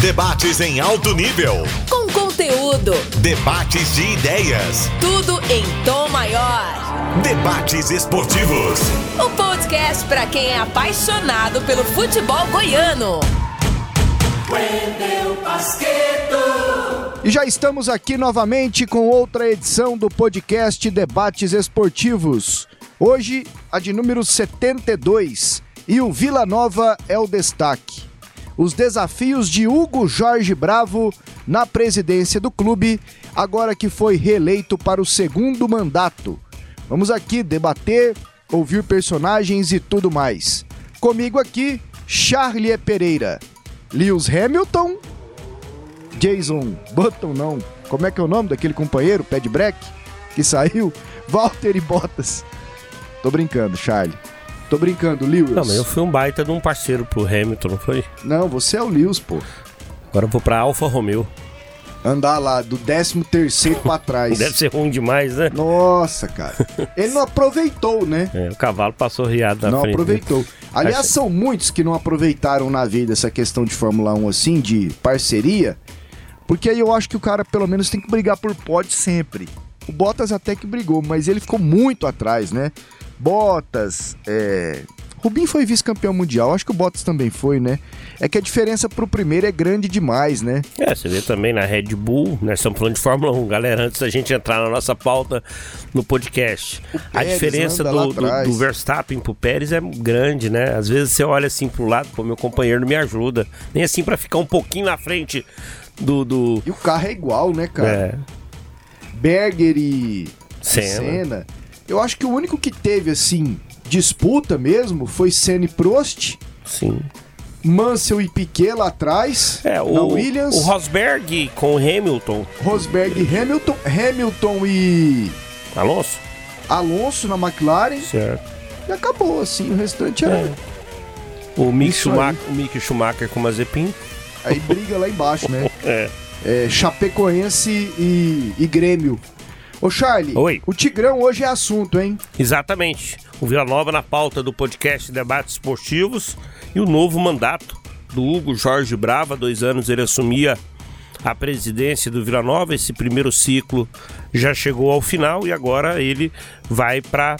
Debates em alto nível. Com conteúdo. Debates de ideias. Tudo em tom maior. Debates esportivos. O podcast para quem é apaixonado pelo futebol goiano. Wendel Basqueto. E já estamos aqui novamente com outra edição do podcast Debates Esportivos. Hoje, a de número 72. E o Vila Nova é o destaque. Os desafios de Hugo Jorge Bravo na presidência do clube, agora que foi reeleito para o segundo mandato. Vamos aqui debater, ouvir personagens e tudo mais. Comigo aqui, Charlie Pereira, Lewis Hamilton, Jason Button, não, como é que é o nome daquele companheiro, pé de break, que saiu? Walter e Bottas. Tô brincando, Charlie. Tô brincando, Lewis. Não, mas eu fui um baita de um parceiro pro Hamilton, não foi? Não, você é o Lewis, pô. Agora eu vou pra Alfa Romeo. Andar lá do 13 terceiro pra trás. Deve ser ruim demais, né? Nossa, cara. Ele não aproveitou, né? É, o cavalo passou riado na não frente. aproveitou. Aliás, Achei- são muitos que não aproveitaram na vida essa questão de Fórmula 1 assim, de parceria. Porque aí eu acho que o cara pelo menos tem que brigar por pódio sempre. O Bottas até que brigou, mas ele ficou muito atrás, né? Bottas, é... Rubinho foi vice-campeão mundial, acho que o Bottas também foi, né? É que a diferença pro primeiro é grande demais, né? É, você vê também na Red Bull, nós estamos falando de Fórmula 1, galera, antes da gente entrar na nossa pauta no podcast. A Pérez diferença anda lá do, do, do Verstappen pro Pérez é grande, né? Às vezes você olha assim pro lado, pô, meu companheiro não me ajuda. Nem assim pra ficar um pouquinho na frente do. do E o carro é igual, né, cara? é, Berger e Senna. Senna. Eu acho que o único que teve, assim, disputa mesmo foi Senna e Prost, sim. Mansell e Piquet lá atrás, É, o, Williams, o Rosberg com o Hamilton, Rosberg e Hamilton, Hamilton e Alonso, Alonso na McLaren, certo. e acabou, assim, o restante era... É. O Mick. Schumacher, o Mick Schumacher com o Mazepin. Aí briga lá embaixo, né? É. É, Chapecoense e, e Grêmio. Ô Charlie, Oi. o Tigrão hoje é assunto, hein? Exatamente. O Vila Nova na pauta do podcast Debates Esportivos e o novo mandato do Hugo Jorge Brava. Há dois anos ele assumia a presidência do Vila Nova. Esse primeiro ciclo já chegou ao final e agora ele vai para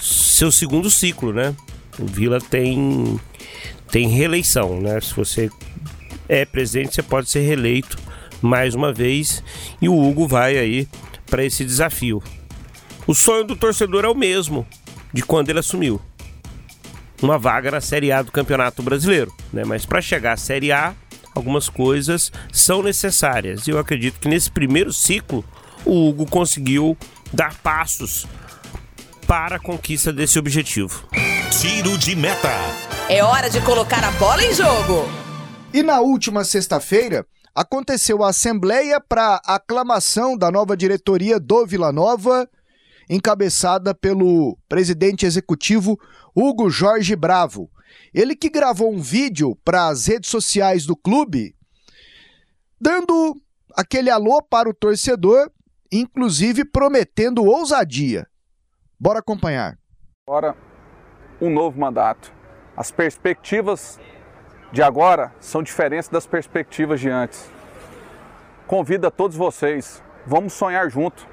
seu segundo ciclo, né? O Vila tem, tem reeleição, né? Se você é presidente, você pode ser reeleito mais uma vez e o Hugo vai aí para esse desafio. O sonho do torcedor é o mesmo de quando ele assumiu. Uma vaga na Série A do Campeonato Brasileiro, né? Mas para chegar à Série A, algumas coisas são necessárias. E eu acredito que nesse primeiro ciclo o Hugo conseguiu dar passos para a conquista desse objetivo. Tiro de meta. É hora de colocar a bola em jogo. E na última sexta-feira, aconteceu a assembleia para aclamação da nova diretoria do Vila Nova, encabeçada pelo presidente executivo Hugo Jorge Bravo. Ele que gravou um vídeo para as redes sociais do clube, dando aquele alô para o torcedor, inclusive prometendo ousadia. Bora acompanhar. agora um novo mandato. As perspectivas de agora são diferentes das perspectivas de antes. Convido a todos vocês, vamos sonhar junto,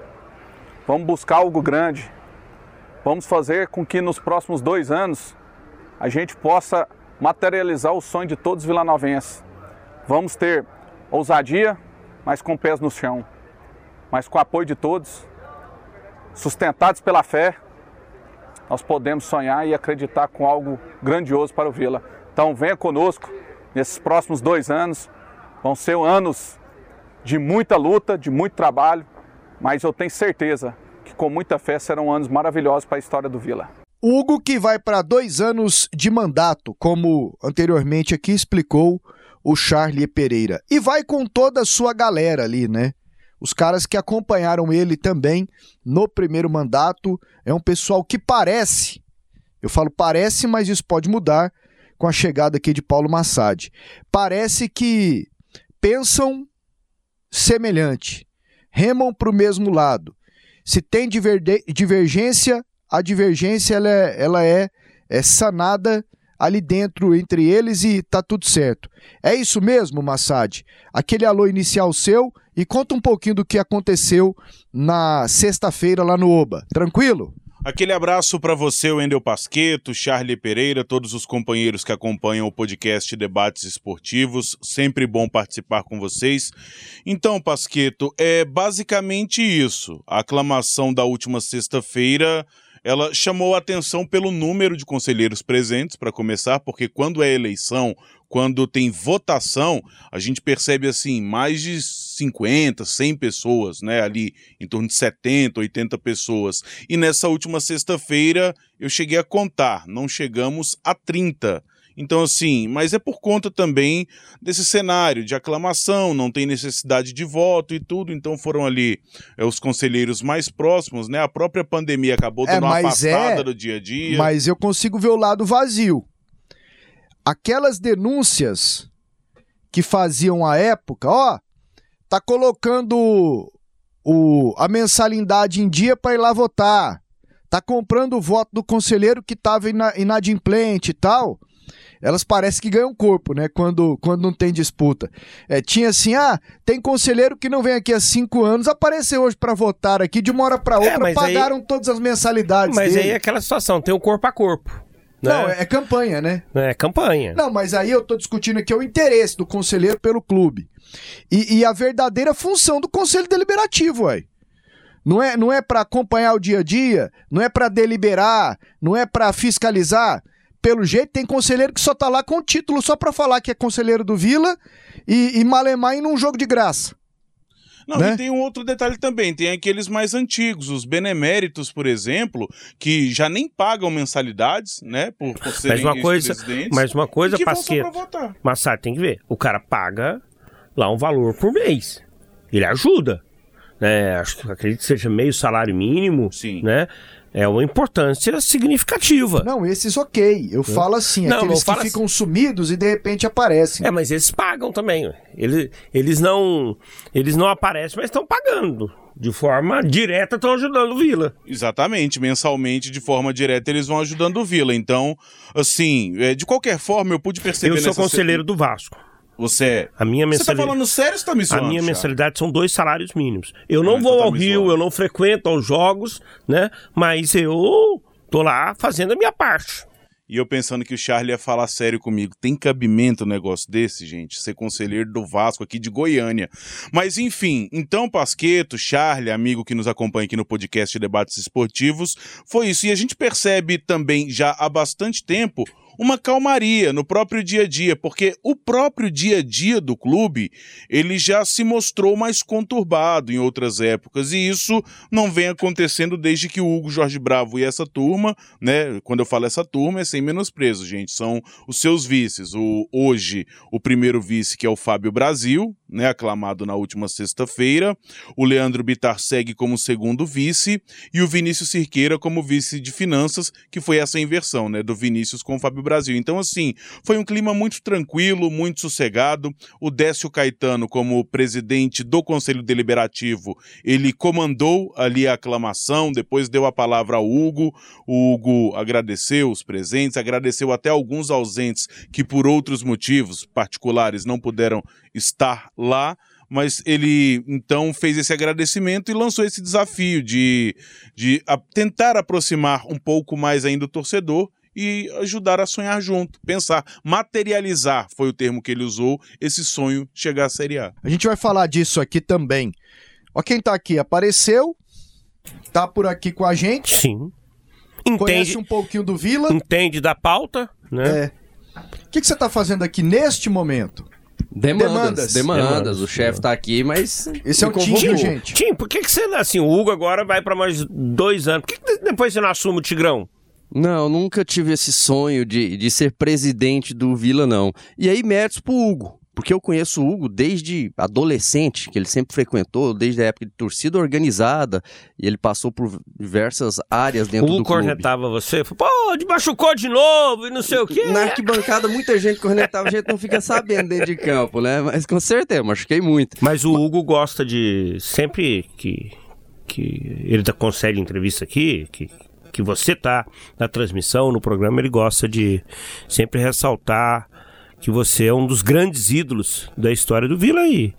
vamos buscar algo grande, vamos fazer com que nos próximos dois anos a gente possa materializar o sonho de todos os vilanovenses. Vamos ter ousadia, mas com pés no chão, mas com o apoio de todos, sustentados pela fé, nós podemos sonhar e acreditar com algo grandioso para o Vila. Então venha conosco nesses próximos dois anos. Vão ser anos de muita luta, de muito trabalho, mas eu tenho certeza que com muita fé serão anos maravilhosos para a história do Vila. Hugo que vai para dois anos de mandato, como anteriormente aqui explicou o Charlie Pereira. E vai com toda a sua galera ali, né? Os caras que acompanharam ele também no primeiro mandato. É um pessoal que parece, eu falo parece, mas isso pode mudar com a chegada aqui de Paulo Massad. Parece que pensam semelhante, remam para o mesmo lado. Se tem divergência, a divergência ela é, ela é, é sanada ali dentro entre eles e tá tudo certo. É isso mesmo, Massad? Aquele alô inicial seu e conta um pouquinho do que aconteceu na sexta-feira lá no Oba. Tranquilo? Aquele abraço para você, Wendel Pasqueto, Charlie Pereira, todos os companheiros que acompanham o podcast Debates Esportivos. Sempre bom participar com vocês. Então, Pasqueto, é basicamente isso. A aclamação da última sexta-feira ela chamou a atenção pelo número de conselheiros presentes, para começar, porque quando é eleição, quando tem votação, a gente percebe assim, mais de 50, 100 pessoas, né, ali em torno de 70, 80 pessoas. E nessa última sexta-feira eu cheguei a contar, não chegamos a 30. Então, assim, mas é por conta também desse cenário de aclamação, não tem necessidade de voto e tudo, então foram ali é, os conselheiros mais próximos, né? A própria pandemia acabou é, dando é, uma afastada é, do dia a dia. Mas eu consigo ver o lado vazio. Aquelas denúncias que faziam à época, ó, tá colocando o, a mensalidade em dia para ir lá votar, tá comprando o voto do conselheiro que estava inadimplente e tal elas parecem que ganham corpo, né? Quando, quando não tem disputa. É, tinha assim, ah, tem conselheiro que não vem aqui há cinco anos, apareceu hoje para votar aqui, de uma hora para é, outra, é, pagaram aí... todas as mensalidades Mas dele. aí é aquela situação, tem o corpo a corpo. Né? Não, é campanha, né? É campanha. Não, mas aí eu tô discutindo aqui o interesse do conselheiro pelo clube. E, e a verdadeira função do conselho deliberativo, ué. Não é, não é para acompanhar o dia a dia, não é para deliberar, não é para fiscalizar pelo jeito, tem conselheiro que só tá lá com o título só para falar que é conselheiro do Vila e, e malemar em um jogo de graça. Não, né? e tem um outro detalhe também, tem aqueles mais antigos, os beneméritos, por exemplo, que já nem pagam mensalidades, né, por, por serem mas uma coisa, Mas uma coisa, Pasqueto, Massar, tem que ver, o cara paga lá um valor por mês, ele ajuda, né, acho que acredito que seja meio salário mínimo, Sim. né, é uma importância significativa. Não, esses ok. Eu é. falo assim, não, aqueles que ficam assim. sumidos e de repente aparecem. É, mas eles pagam também. Eles, eles não eles não aparecem, mas estão pagando. De forma direta estão ajudando o Vila. Exatamente, mensalmente, de forma direta, eles vão ajudando o Vila. Então, assim, é, de qualquer forma, eu pude perceber. Eu sou conselheiro se... do Vasco. Você é. A minha mensalidade. Você tá falando sério ou tá me zoando, A minha mensalidade são dois salários mínimos. Eu não, ah, vou então tá ao Rio, zoando. eu não frequento aos jogos, né? Mas eu tô lá fazendo a minha parte. E eu pensando que o Charlie ia falar sério comigo. Tem cabimento um negócio desse, gente? Ser conselheiro do Vasco aqui de Goiânia. Mas enfim, então Pasqueto, Charlie, amigo que nos acompanha aqui no podcast Debates Esportivos, foi isso. E a gente percebe também já há bastante tempo uma calmaria no próprio dia a dia, porque o próprio dia a dia do clube, ele já se mostrou mais conturbado em outras épocas, e isso não vem acontecendo desde que o Hugo Jorge Bravo e essa turma, né, quando eu falo essa turma é sem menosprezo, gente, são os seus vices, o hoje o primeiro vice que é o Fábio Brasil, né, aclamado na última sexta-feira, o Leandro Bitar segue como segundo vice e o Vinícius Cirqueira como vice de finanças, que foi essa inversão, né, do Vinícius com o Fábio Brasil. Então, assim, foi um clima muito tranquilo, muito sossegado. O Décio Caetano, como presidente do Conselho Deliberativo, ele comandou ali a aclamação, depois deu a palavra ao Hugo. O Hugo agradeceu os presentes, agradeceu até alguns ausentes que, por outros motivos particulares, não puderam estar lá mas ele então fez esse agradecimento e lançou esse desafio de, de a, tentar aproximar um pouco mais ainda o torcedor e ajudar a sonhar junto, pensar, materializar foi o termo que ele usou, esse sonho chegar à Série A. A gente vai falar disso aqui também. Ó, quem tá aqui apareceu, tá por aqui com a gente. Sim. Entende, Conhece um pouquinho do Vila. Entende da pauta, né? É. O que, que você tá fazendo aqui neste momento? Demandas. Demandas. Demandas. O chefe tá aqui, mas. Esse é o Tim, gente. Tim, por que, que você. Assim, o Hugo agora vai para mais dois anos. Por que, que depois você não assume o Tigrão? Não, nunca tive esse sonho de, de ser presidente do Vila, não. E aí, méritos pro Hugo. Porque eu conheço o Hugo desde adolescente, que ele sempre frequentou, desde a época de torcida organizada, e ele passou por diversas áreas dentro o do clube. O cornetava você, pô, machucou de novo e não sei o quê. Na arquibancada, muita gente cornetava, a gente não fica sabendo dentro de campo, né? Mas com certeza, machuquei muito. Mas o Hugo gosta de, sempre que, que ele concede entrevista aqui, que que você tá na transmissão, no programa, ele gosta de sempre ressaltar que você é um dos grandes ídolos da história do Vila e,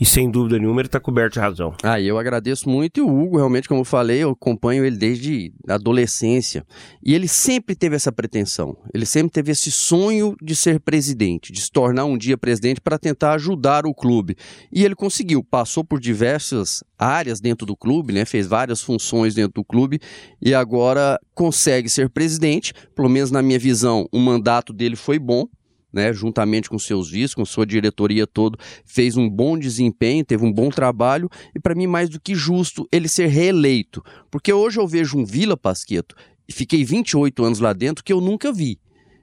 e sem dúvida nenhuma ele está coberto de razão. Ah, eu agradeço muito e o Hugo, realmente, como eu falei, eu acompanho ele desde a adolescência. E ele sempre teve essa pretensão, ele sempre teve esse sonho de ser presidente, de se tornar um dia presidente para tentar ajudar o clube. E ele conseguiu, passou por diversas áreas dentro do clube, né, fez várias funções dentro do clube e agora consegue ser presidente, pelo menos na minha visão, o mandato dele foi bom, né, juntamente com seus vice, com sua diretoria todo, fez um bom desempenho, teve um bom trabalho e para mim mais do que justo ele ser reeleito, porque hoje eu vejo um Vila Pasqueto e fiquei 28 anos lá dentro que eu nunca vi.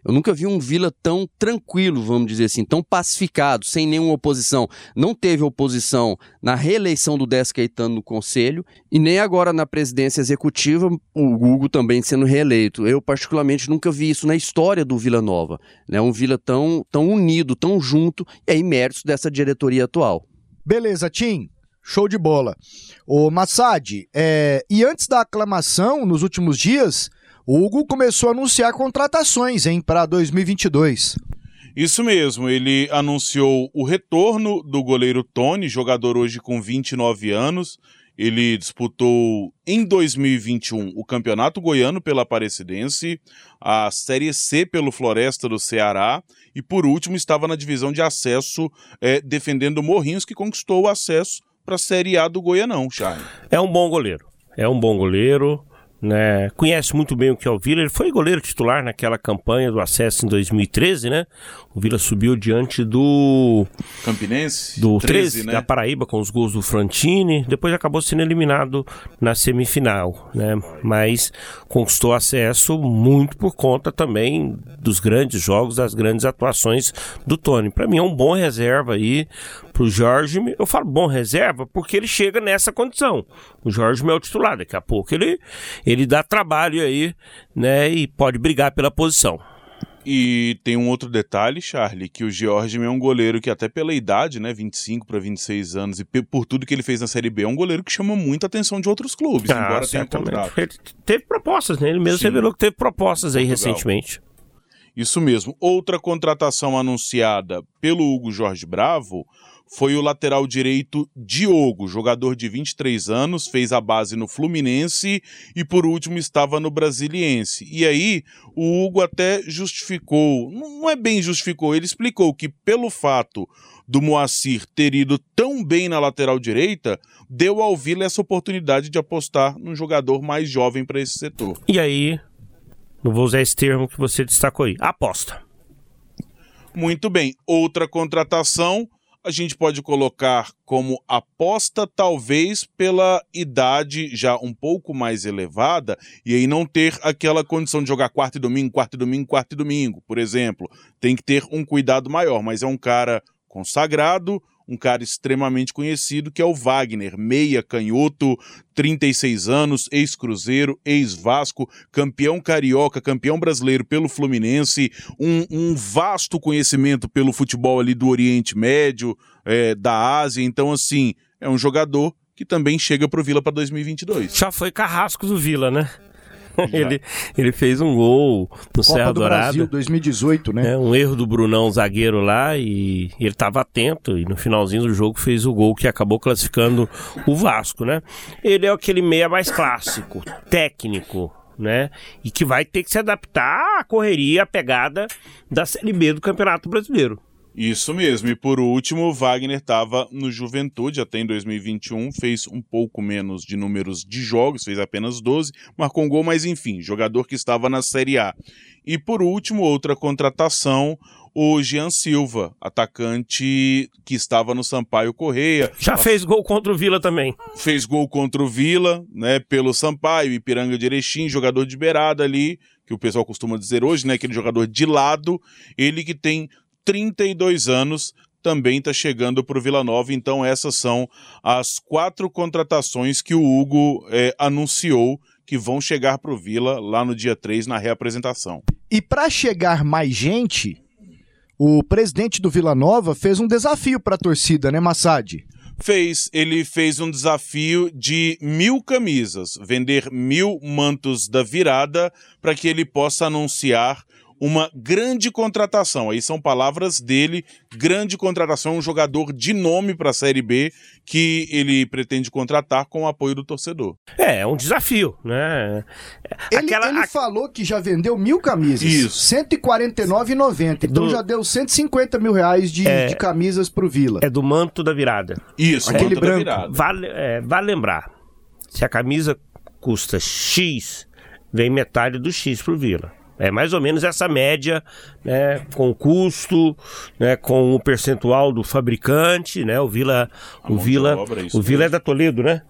Eu nunca vi um Vila tão tranquilo, vamos dizer assim, tão pacificado, sem nenhuma oposição. Não teve oposição na reeleição do Décio Caetano no Conselho e nem agora na presidência executiva, o Hugo também sendo reeleito. Eu, particularmente, nunca vi isso na história do Vila Nova. Né? Um Vila tão, tão unido, tão junto, e méritos dessa diretoria atual. Beleza, Tim. Show de bola. Ô Massad, é... e antes da aclamação, nos últimos dias, o Hugo começou a anunciar contratações hein, para 2022. Isso mesmo, ele anunciou o retorno do goleiro Tony, jogador hoje com 29 anos. Ele disputou em 2021 o Campeonato Goiano pela Aparecidense, a Série C pelo Floresta do Ceará e, por último, estava na divisão de acesso é, defendendo o Morrinhos, que conquistou o acesso para a Série A do Goianão, Charlie. É um bom goleiro. É um bom goleiro né? Conhece muito bem o que é o Vila. Ele foi goleiro titular naquela campanha do acesso em 2013, né? O Vila subiu diante do Campinense, do 13, 13 né? da Paraíba com os gols do Frantini. Depois acabou sendo eliminado na semifinal, né? Mas conquistou acesso muito por conta também dos grandes jogos, das grandes atuações do Tony. Para mim é um bom reserva aí pro Jorge. Eu falo bom reserva porque ele chega nessa condição. O Jorge é o titular, daqui a pouco ele ele dá trabalho aí, né, e pode brigar pela posição. E tem um outro detalhe, Charlie, que o Jorge é um goleiro que até pela idade, né, 25 para 26 anos, e por tudo que ele fez na Série B, é um goleiro que chama muita atenção de outros clubes, ah, embora tenha contrato. Ele teve propostas, né? Ele mesmo Sim. revelou que teve propostas aí Portugal. recentemente. Isso mesmo. Outra contratação anunciada pelo Hugo Jorge Bravo foi o lateral direito Diogo, jogador de 23 anos, fez a base no Fluminense e por último estava no Brasiliense. E aí o Hugo até justificou, não é bem justificou, ele explicou que pelo fato do Moacir ter ido tão bem na lateral direita, deu ao Vila essa oportunidade de apostar num jogador mais jovem para esse setor. E aí, não vou usar esse termo que você destacou aí, aposta. Muito bem. Outra contratação a gente pode colocar como aposta, talvez pela idade já um pouco mais elevada, e aí não ter aquela condição de jogar quarto e domingo, quarto e domingo, quarto e domingo, por exemplo. Tem que ter um cuidado maior, mas é um cara consagrado, um cara extremamente conhecido, que é o Wagner, meia canhoto, 36 anos, ex-Cruzeiro, ex-Vasco, campeão carioca, campeão brasileiro pelo Fluminense, um, um, vasto conhecimento pelo futebol ali do Oriente Médio, é, da Ásia. Então, assim, é um jogador que também chega pro Vila para 2022. Já foi carrasco do Vila, né? ele, ele fez um gol no Copa Serra do Dourada. Brasil 2018, né? É, um erro do Brunão, zagueiro lá, e ele estava atento e no finalzinho do jogo fez o gol que acabou classificando o Vasco, né? Ele é aquele meia mais clássico, técnico, né? E que vai ter que se adaptar à correria, à pegada da Série B do Campeonato Brasileiro. Isso mesmo. E por último, Wagner estava no Juventude até em 2021, fez um pouco menos de números de jogos, fez apenas 12, marcou um gol, mas enfim, jogador que estava na Série A. E por último, outra contratação, o Jean Silva, atacante que estava no Sampaio Correia. Já fez gol contra o Vila também. Fez gol contra o Vila, né, pelo Sampaio, Ipiranga de Erechim, jogador de beirada ali, que o pessoal costuma dizer hoje, né, aquele jogador de lado, ele que tem 32 anos, também está chegando para o Vila Nova. Então, essas são as quatro contratações que o Hugo é, anunciou que vão chegar para o Vila lá no dia 3, na reapresentação. E para chegar mais gente, o presidente do Vila Nova fez um desafio para a torcida, né, Massad? Fez. Ele fez um desafio de mil camisas, vender mil mantos da virada para que ele possa anunciar uma grande contratação. Aí são palavras dele, grande contratação, um jogador de nome para a Série B que ele pretende contratar com o apoio do torcedor. É, é um desafio, né? Ele, Aquela, ele a... falou que já vendeu mil camisas. Isso. 149,90. Então do... já deu 150 mil reais de, é... de camisas pro Vila. É do manto da virada. Isso, aquele branco. Vale, é, vale lembrar, se a camisa custa X, vem metade do X pro Vila. É mais ou menos essa média, né, com o custo, né, com o percentual do fabricante, né? O Vila, o Vila, obra, é o Vila é da Toledo, né?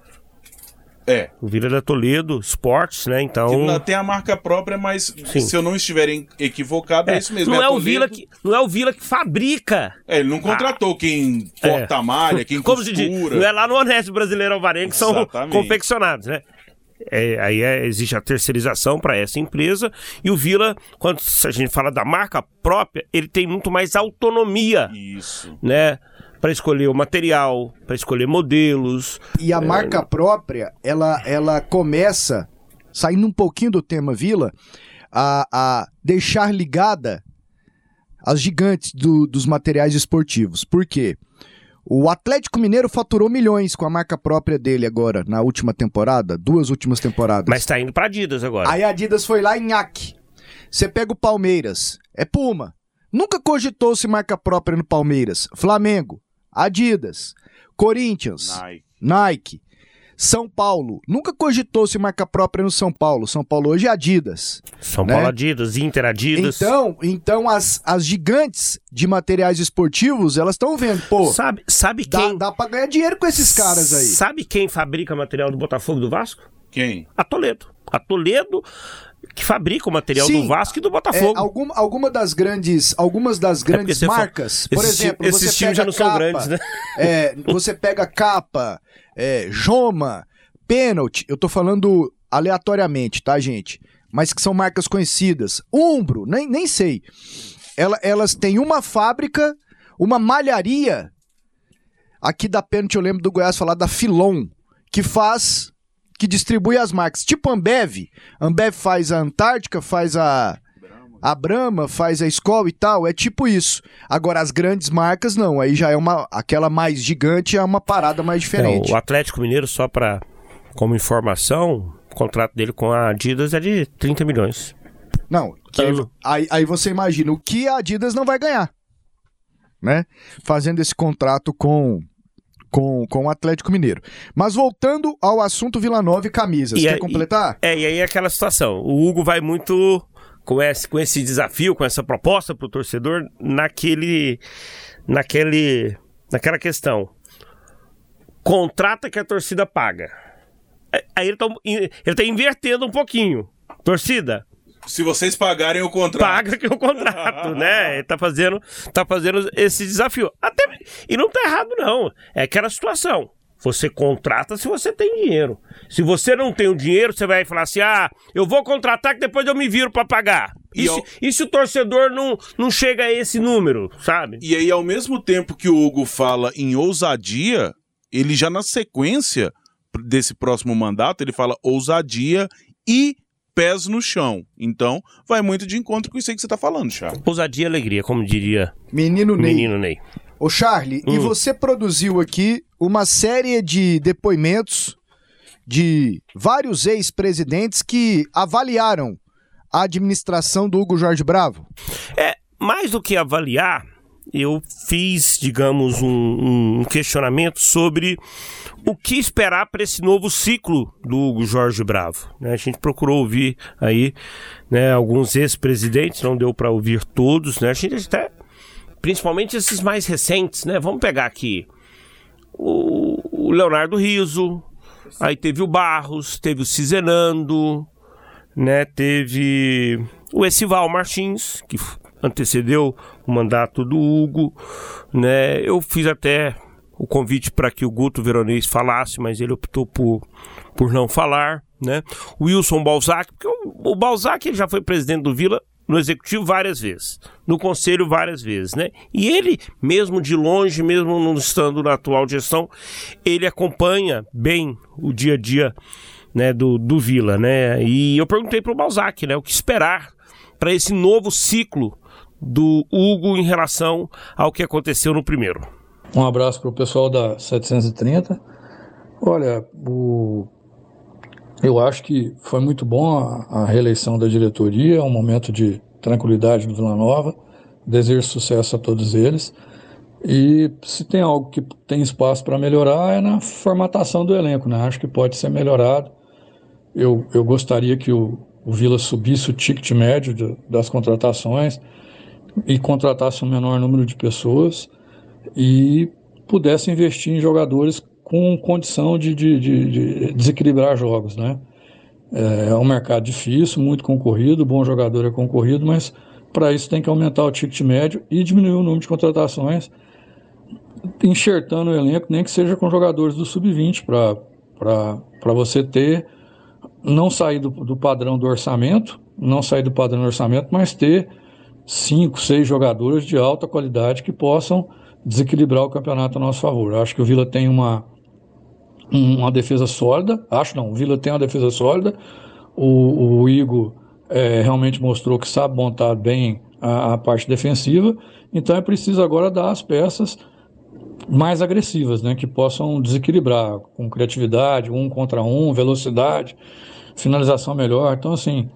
É. O Vila é da Toledo Sports, né? Então que tem a marca própria, mas Sim. se eu não estiver equivocado é, é isso mesmo. Não é, é o Vila que não é o Vila que fabrica. É, ele não contratou ah. quem corta é. a malha, quem Como costura. Se diz, não é lá no Honesto Brasileiro Alvarenga que são confeccionados, né? É, aí é, existe a terceirização para essa empresa e o Vila, quando a gente fala da marca própria, ele tem muito mais autonomia, Isso. né, para escolher o material, para escolher modelos. E a é... marca própria, ela, ela começa saindo um pouquinho do tema Vila, a, a deixar ligada as gigantes do, dos materiais esportivos. Por quê? O Atlético Mineiro faturou milhões com a marca própria dele agora, na última temporada, duas últimas temporadas. Mas tá indo pra Adidas agora. Aí a Adidas foi lá em Nhaque. Você pega o Palmeiras, é Puma. Nunca cogitou-se marca própria no Palmeiras. Flamengo, Adidas. Corinthians, Nike. Nike. São Paulo. Nunca cogitou-se marca própria no São Paulo. São Paulo hoje é Adidas. São né? Paulo Adidas, Inter Adidas. Então, então as, as gigantes de materiais esportivos, elas estão vendo, pô. Sabe, sabe quem. Dá, dá pra ganhar dinheiro com esses caras aí. Sabe quem fabrica material do Botafogo do Vasco? Quem? A Toledo. A Toledo que fabrica o material Sim, do Vasco e do Botafogo. É, algum, alguma das grandes, algumas das é grandes é marcas, por esses, exemplo, esses você times já não capa, são grandes, né? É, você pega capa, é, Joma, Pênalti, eu tô falando aleatoriamente, tá, gente? Mas que são marcas conhecidas. Umbro, nem, nem sei. Ela, elas têm uma fábrica, uma malharia. Aqui da Pênalti eu lembro do Goiás falar da Filon, que faz, que distribui as marcas. Tipo Ambev. Ambev faz a Antártica, faz a a Brahma faz a escola e tal, é tipo isso. Agora, as grandes marcas, não. Aí já é uma. Aquela mais gigante é uma parada mais diferente. É, o Atlético Mineiro, só para como informação, o contrato dele com a Adidas é de 30 milhões. Não, aí, aí você imagina o que a Adidas não vai ganhar, né? Fazendo esse contrato com com, com o Atlético Mineiro. Mas voltando ao assunto Vila Nova e camisas, e quer completar? É, e aí é aquela situação. O Hugo vai muito com esse, com esse desafio, com essa proposta para o torcedor naquele, naquele, naquela questão. Contrata que a torcida paga. Aí ele tá, ele tá invertendo um pouquinho. Torcida, se vocês pagarem o contrato. Paga que o contrato, né? Ele tá fazendo, tá fazendo esse desafio. Até, e não tá errado, não. É aquela situação. Você contrata se você tem dinheiro. Se você não tem o dinheiro, você vai falar assim: ah, eu vou contratar que depois eu me viro para pagar. E, e, se, e, se, o torcedor não, não chega a esse número, sabe? E aí, ao mesmo tempo que o Hugo fala em ousadia, ele já na sequência desse próximo mandato, ele fala ousadia e pés no chão. Então, vai muito de encontro com isso aí que você está falando, Charlie. Ousadia e alegria, como diria Menino Ney. Menino Ney. Ô, Charlie, hum. e você produziu aqui uma série de depoimentos de vários ex-presidentes que avaliaram a administração do Hugo Jorge Bravo? É, mais do que avaliar, eu fiz, digamos, um, um questionamento sobre o que esperar para esse novo ciclo do Hugo Jorge Bravo. Né? A gente procurou ouvir aí né, alguns ex-presidentes, não deu para ouvir todos, né? A gente até, principalmente esses mais recentes, né? Vamos pegar aqui o, Leonardo Riso, aí teve o Barros, teve o Cizenando, né? Teve o Esival Martins, que antecedeu o mandato do Hugo, né? Eu fiz até o convite para que o Guto Veronês falasse, mas ele optou por, por não falar, né? O Wilson Balzac, porque o, o Balzac ele já foi presidente do Vila no executivo várias vezes, no conselho várias vezes, né? E ele, mesmo de longe, mesmo não estando na atual gestão, ele acompanha bem o dia a dia né, do, do Vila, né? E eu perguntei para o Balzac, né, o que esperar para esse novo ciclo do Hugo em relação ao que aconteceu no primeiro. Um abraço para o pessoal da 730. Olha, o... eu acho que foi muito bom a, a reeleição da diretoria, um momento de tranquilidade do Vila Nova. Desejo sucesso a todos eles. E se tem algo que tem espaço para melhorar é na formatação do elenco, né? Acho que pode ser melhorado. Eu, eu gostaria que o, o Vila subisse o ticket médio de, das contratações e contratasse um menor número de pessoas e pudesse investir em jogadores com condição de, de, de, de desequilibrar jogos, né? É, é um mercado difícil, muito concorrido, bom jogador é concorrido, mas para isso tem que aumentar o ticket médio e diminuir o número de contratações, enxertando o elenco, nem que seja com jogadores do sub-20, para você ter, não sair do, do padrão do orçamento, não sair do padrão do orçamento, mas ter cinco, seis jogadores de alta qualidade que possam desequilibrar o campeonato a nosso favor. Eu acho que o Vila tem uma, uma defesa sólida, acho não, o Vila tem uma defesa sólida, o, o Igor é, realmente mostrou que sabe montar bem a, a, parte defensiva, então é preciso agora dar as peças mais agressivas, né, que possam desequilibrar com criatividade, um contra um, velocidade, finalização melhor, então assim,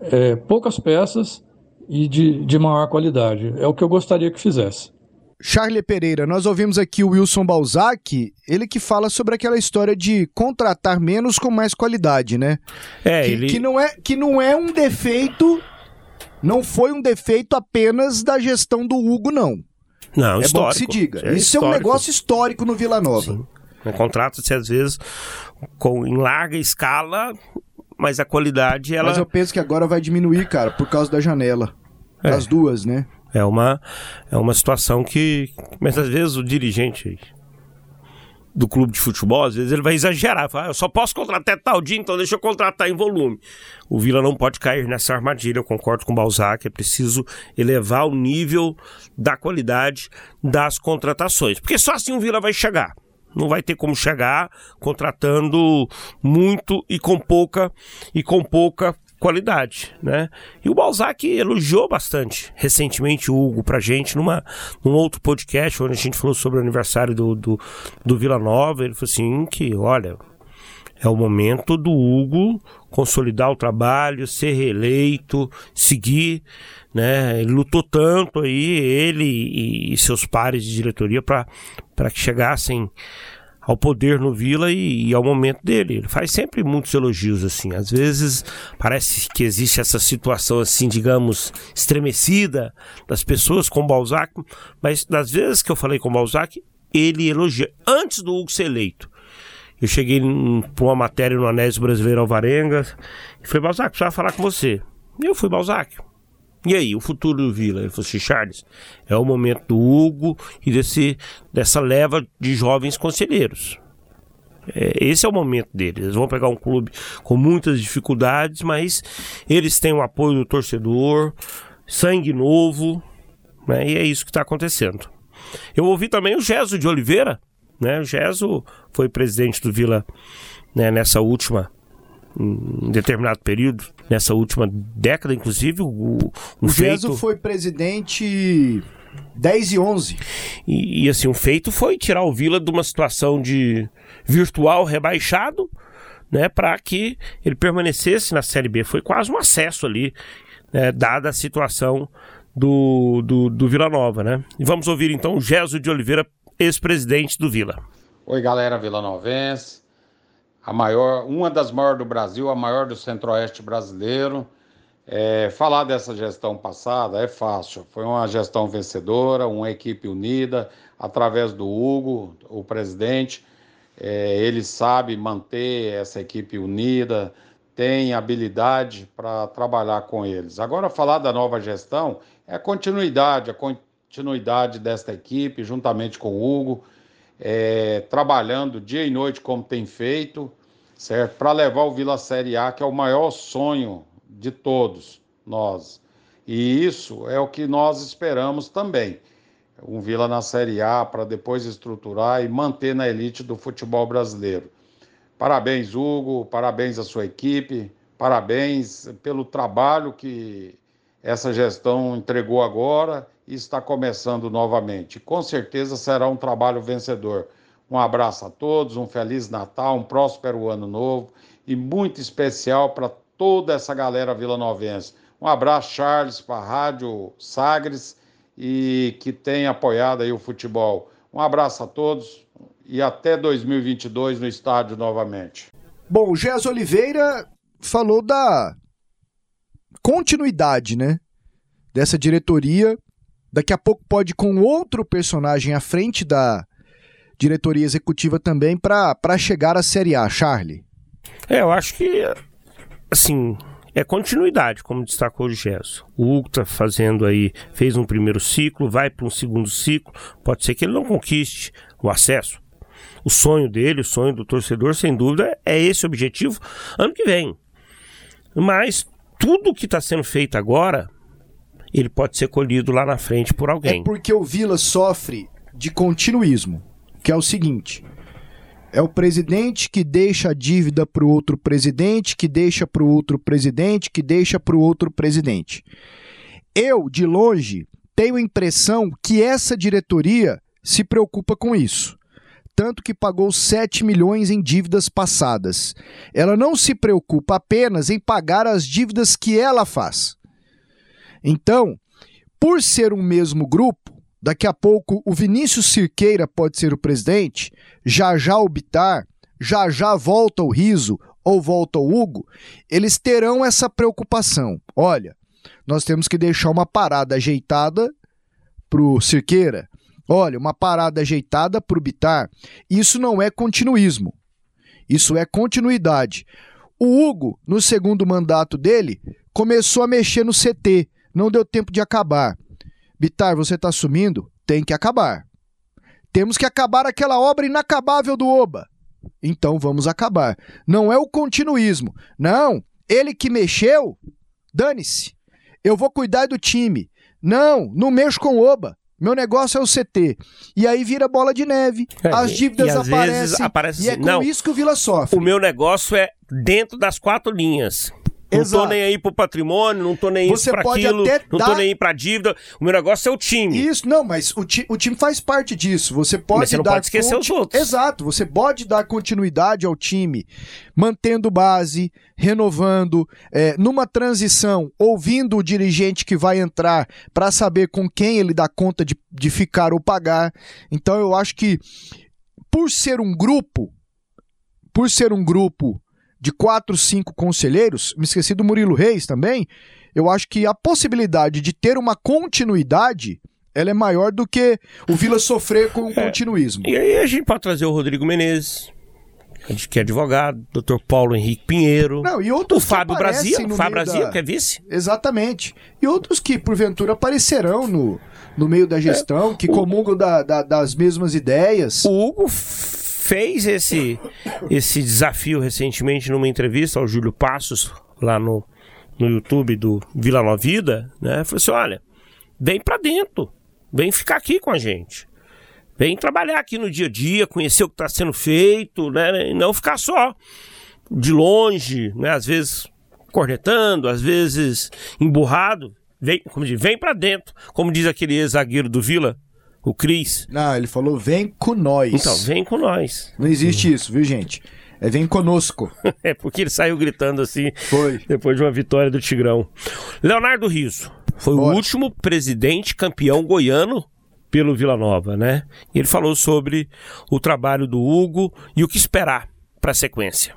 é, poucas peças e de, de maior qualidade. É o que eu gostaria que fizesse. Charlie Pereira, nós ouvimos aqui o Wilson Balzac, ele que fala sobre aquela história de contratar menos com mais qualidade, né? É, que, ele... que não é que não é um defeito, não foi um defeito apenas da gestão do Hugo, não. Não, é histórico. bom que se diga. É Isso é um negócio histórico no Vila Nova. Sim. Um contrato-se às vezes com, em larga escala, mas a qualidade ela. Mas eu penso que agora vai diminuir, cara, por causa da janela. É. As duas, né? É uma, é uma situação que, mas às vezes o dirigente do clube de futebol, às vezes ele vai exagerar, fala, ah, eu só posso contratar tal dia, então deixa eu contratar em volume. O Vila não pode cair nessa armadilha, eu concordo com o Balzac, é preciso elevar o nível da qualidade das contratações, porque só assim o Vila vai chegar. Não vai ter como chegar contratando muito e com pouca e com pouca qualidade, né? E o Balzac elogiou bastante recentemente o Hugo pra gente numa, num outro podcast onde a gente falou sobre o aniversário do, do, do Vila Nova. Ele falou assim: que olha, é o momento do Hugo consolidar o trabalho, ser reeleito, seguir, né? Ele lutou tanto aí, ele e, seus pares de diretoria para que chegassem ao poder no Vila e, e, ao momento dele. Ele faz sempre muitos elogios assim. Às vezes parece que existe essa situação assim, digamos, estremecida das pessoas com Balzac, mas das vezes que eu falei com Balzac, ele elogia antes do Hugo ser eleito. Eu cheguei para uma matéria no Anésio Brasileiro Alvarenga e falei, Balzac, precisava falar com você. E eu fui Balzac. E aí, o futuro do Vila? Ele falou assim, Charles, é o momento do Hugo e desse, dessa leva de jovens conselheiros. É, esse é o momento deles. Eles vão pegar um clube com muitas dificuldades, mas eles têm o apoio do torcedor, sangue novo, né? e é isso que está acontecendo. Eu ouvi também o Geso de Oliveira, né? O Geso foi presidente do Vila né, nessa última em determinado período, nessa última década, inclusive, o, o, o feito... foi presidente 10 e 11. E, e, assim, o feito foi tirar o Vila de uma situação de virtual rebaixado, né, para que ele permanecesse na Série B. Foi quase um acesso ali, né, dada a situação do, do, do Vila Nova, né? E vamos ouvir então o Geso de Oliveira, ex-presidente do Vila. Oi, galera Vila Novense a maior, uma das maiores do Brasil, a maior do Centro-Oeste brasileiro. É, falar dessa gestão passada é fácil. Foi uma gestão vencedora, uma equipe unida, através do Hugo, o presidente. É, ele sabe manter essa equipe unida, tem habilidade para trabalhar com eles. Agora, falar da nova gestão é a continuidade, a continuidade desta equipe, juntamente com o Hugo, é, trabalhando dia e noite como tem feito certo? Para levar o Vila Série A, que é o maior sonho de todos nós. E isso é o que nós esperamos também. Um Vila na Série A para depois estruturar e manter na elite do futebol brasileiro. Parabéns, Hugo, parabéns à sua equipe, parabéns pelo trabalho que essa gestão entregou agora e está começando novamente. Com certeza será um trabalho vencedor. Um abraço a todos, um feliz Natal, um próspero ano novo e muito especial para toda essa galera vilanovense. Um abraço, Charles, para a Rádio Sagres e que tem apoiado aí o futebol. Um abraço a todos e até 2022 no estádio novamente. Bom, o Gés Oliveira falou da continuidade, né? Dessa diretoria. Daqui a pouco pode com outro personagem à frente da diretoria executiva também para chegar à Série A, Charlie. É, eu acho que assim, é continuidade, como destacou o Gerson. O Hugo está fazendo aí, fez um primeiro ciclo, vai para um segundo ciclo. Pode ser que ele não conquiste o acesso. O sonho dele, o sonho do torcedor, sem dúvida, é esse objetivo ano que vem. Mas tudo que está sendo feito agora, ele pode ser colhido lá na frente por alguém. É porque o Vila sofre de continuismo, que é o seguinte: é o presidente que deixa a dívida para o outro presidente, que deixa para o outro presidente, que deixa para o outro presidente. Eu, de longe, tenho a impressão que essa diretoria se preocupa com isso. Tanto que pagou 7 milhões em dívidas passadas. Ela não se preocupa apenas em pagar as dívidas que ela faz. Então, por ser um mesmo grupo, Daqui a pouco o Vinícius Cirqueira pode ser o presidente, já já o Bitar, já já volta o Riso ou volta o Hugo, eles terão essa preocupação. Olha, nós temos que deixar uma parada ajeitada pro Cirqueira. Olha, uma parada ajeitada pro Bitar. Isso não é continuismo. Isso é continuidade. O Hugo, no segundo mandato dele, começou a mexer no CT, não deu tempo de acabar. Bitar, você está sumindo? Tem que acabar. Temos que acabar aquela obra inacabável do Oba. Então vamos acabar. Não é o continuismo. Não, ele que mexeu, dane-se. Eu vou cuidar do time. Não, não mexo com o Oba. Meu negócio é o CT. E aí vira bola de neve. É, as dívidas aparecem. Aparece e é assim, com não, isso que o Vila sofre. O meu negócio é dentro das quatro linhas. Não Exato. tô nem aí pro patrimônio, não tô nem Você aí pra aquilo, não dar... tô nem aí pra dívida. O meu negócio é o time. Isso, não, mas o, ti, o time faz parte disso. Você pode mas você não dar pode esquecer conti... os outros. Exato, você pode dar continuidade ao time, mantendo base, renovando, é, numa transição, ouvindo o dirigente que vai entrar para saber com quem ele dá conta de, de ficar ou pagar. Então eu acho que por ser um grupo, por ser um grupo de quatro, cinco conselheiros, me esqueci do Murilo Reis também, eu acho que a possibilidade de ter uma continuidade ela é maior do que o Vila sofrer com o é. continuismo. E aí a gente pode trazer o Rodrigo Menezes, que é advogado, Dr. Paulo Henrique Pinheiro, Não, e outros o Fábio Brasil, o Fábio Brasil, da... que é vice. Exatamente. E outros que, porventura, aparecerão no, no meio da gestão, é, que o... comungam da, da, das mesmas ideias. O Hugo fez esse, esse desafio recentemente numa entrevista ao Júlio Passos, lá no, no YouTube do Vila Nova Vida, né? Falou assim: olha, vem para dentro, vem ficar aqui com a gente. Vem trabalhar aqui no dia a dia, conhecer o que está sendo feito, né? E não ficar só de longe, né? Às vezes cornetando, às vezes emburrado. Vem, como diz, vem para dentro, como diz aquele zagueiro do Vila, o Cris. Não, ele falou vem com nós. Então, vem com nós. Não existe isso, viu, gente? É vem conosco. é porque ele saiu gritando assim. Foi. Depois de uma vitória do Tigrão. Leonardo Riso foi Bora. o último presidente campeão goiano pelo Vila Nova, né? E ele falou sobre o trabalho do Hugo e o que esperar para a sequência.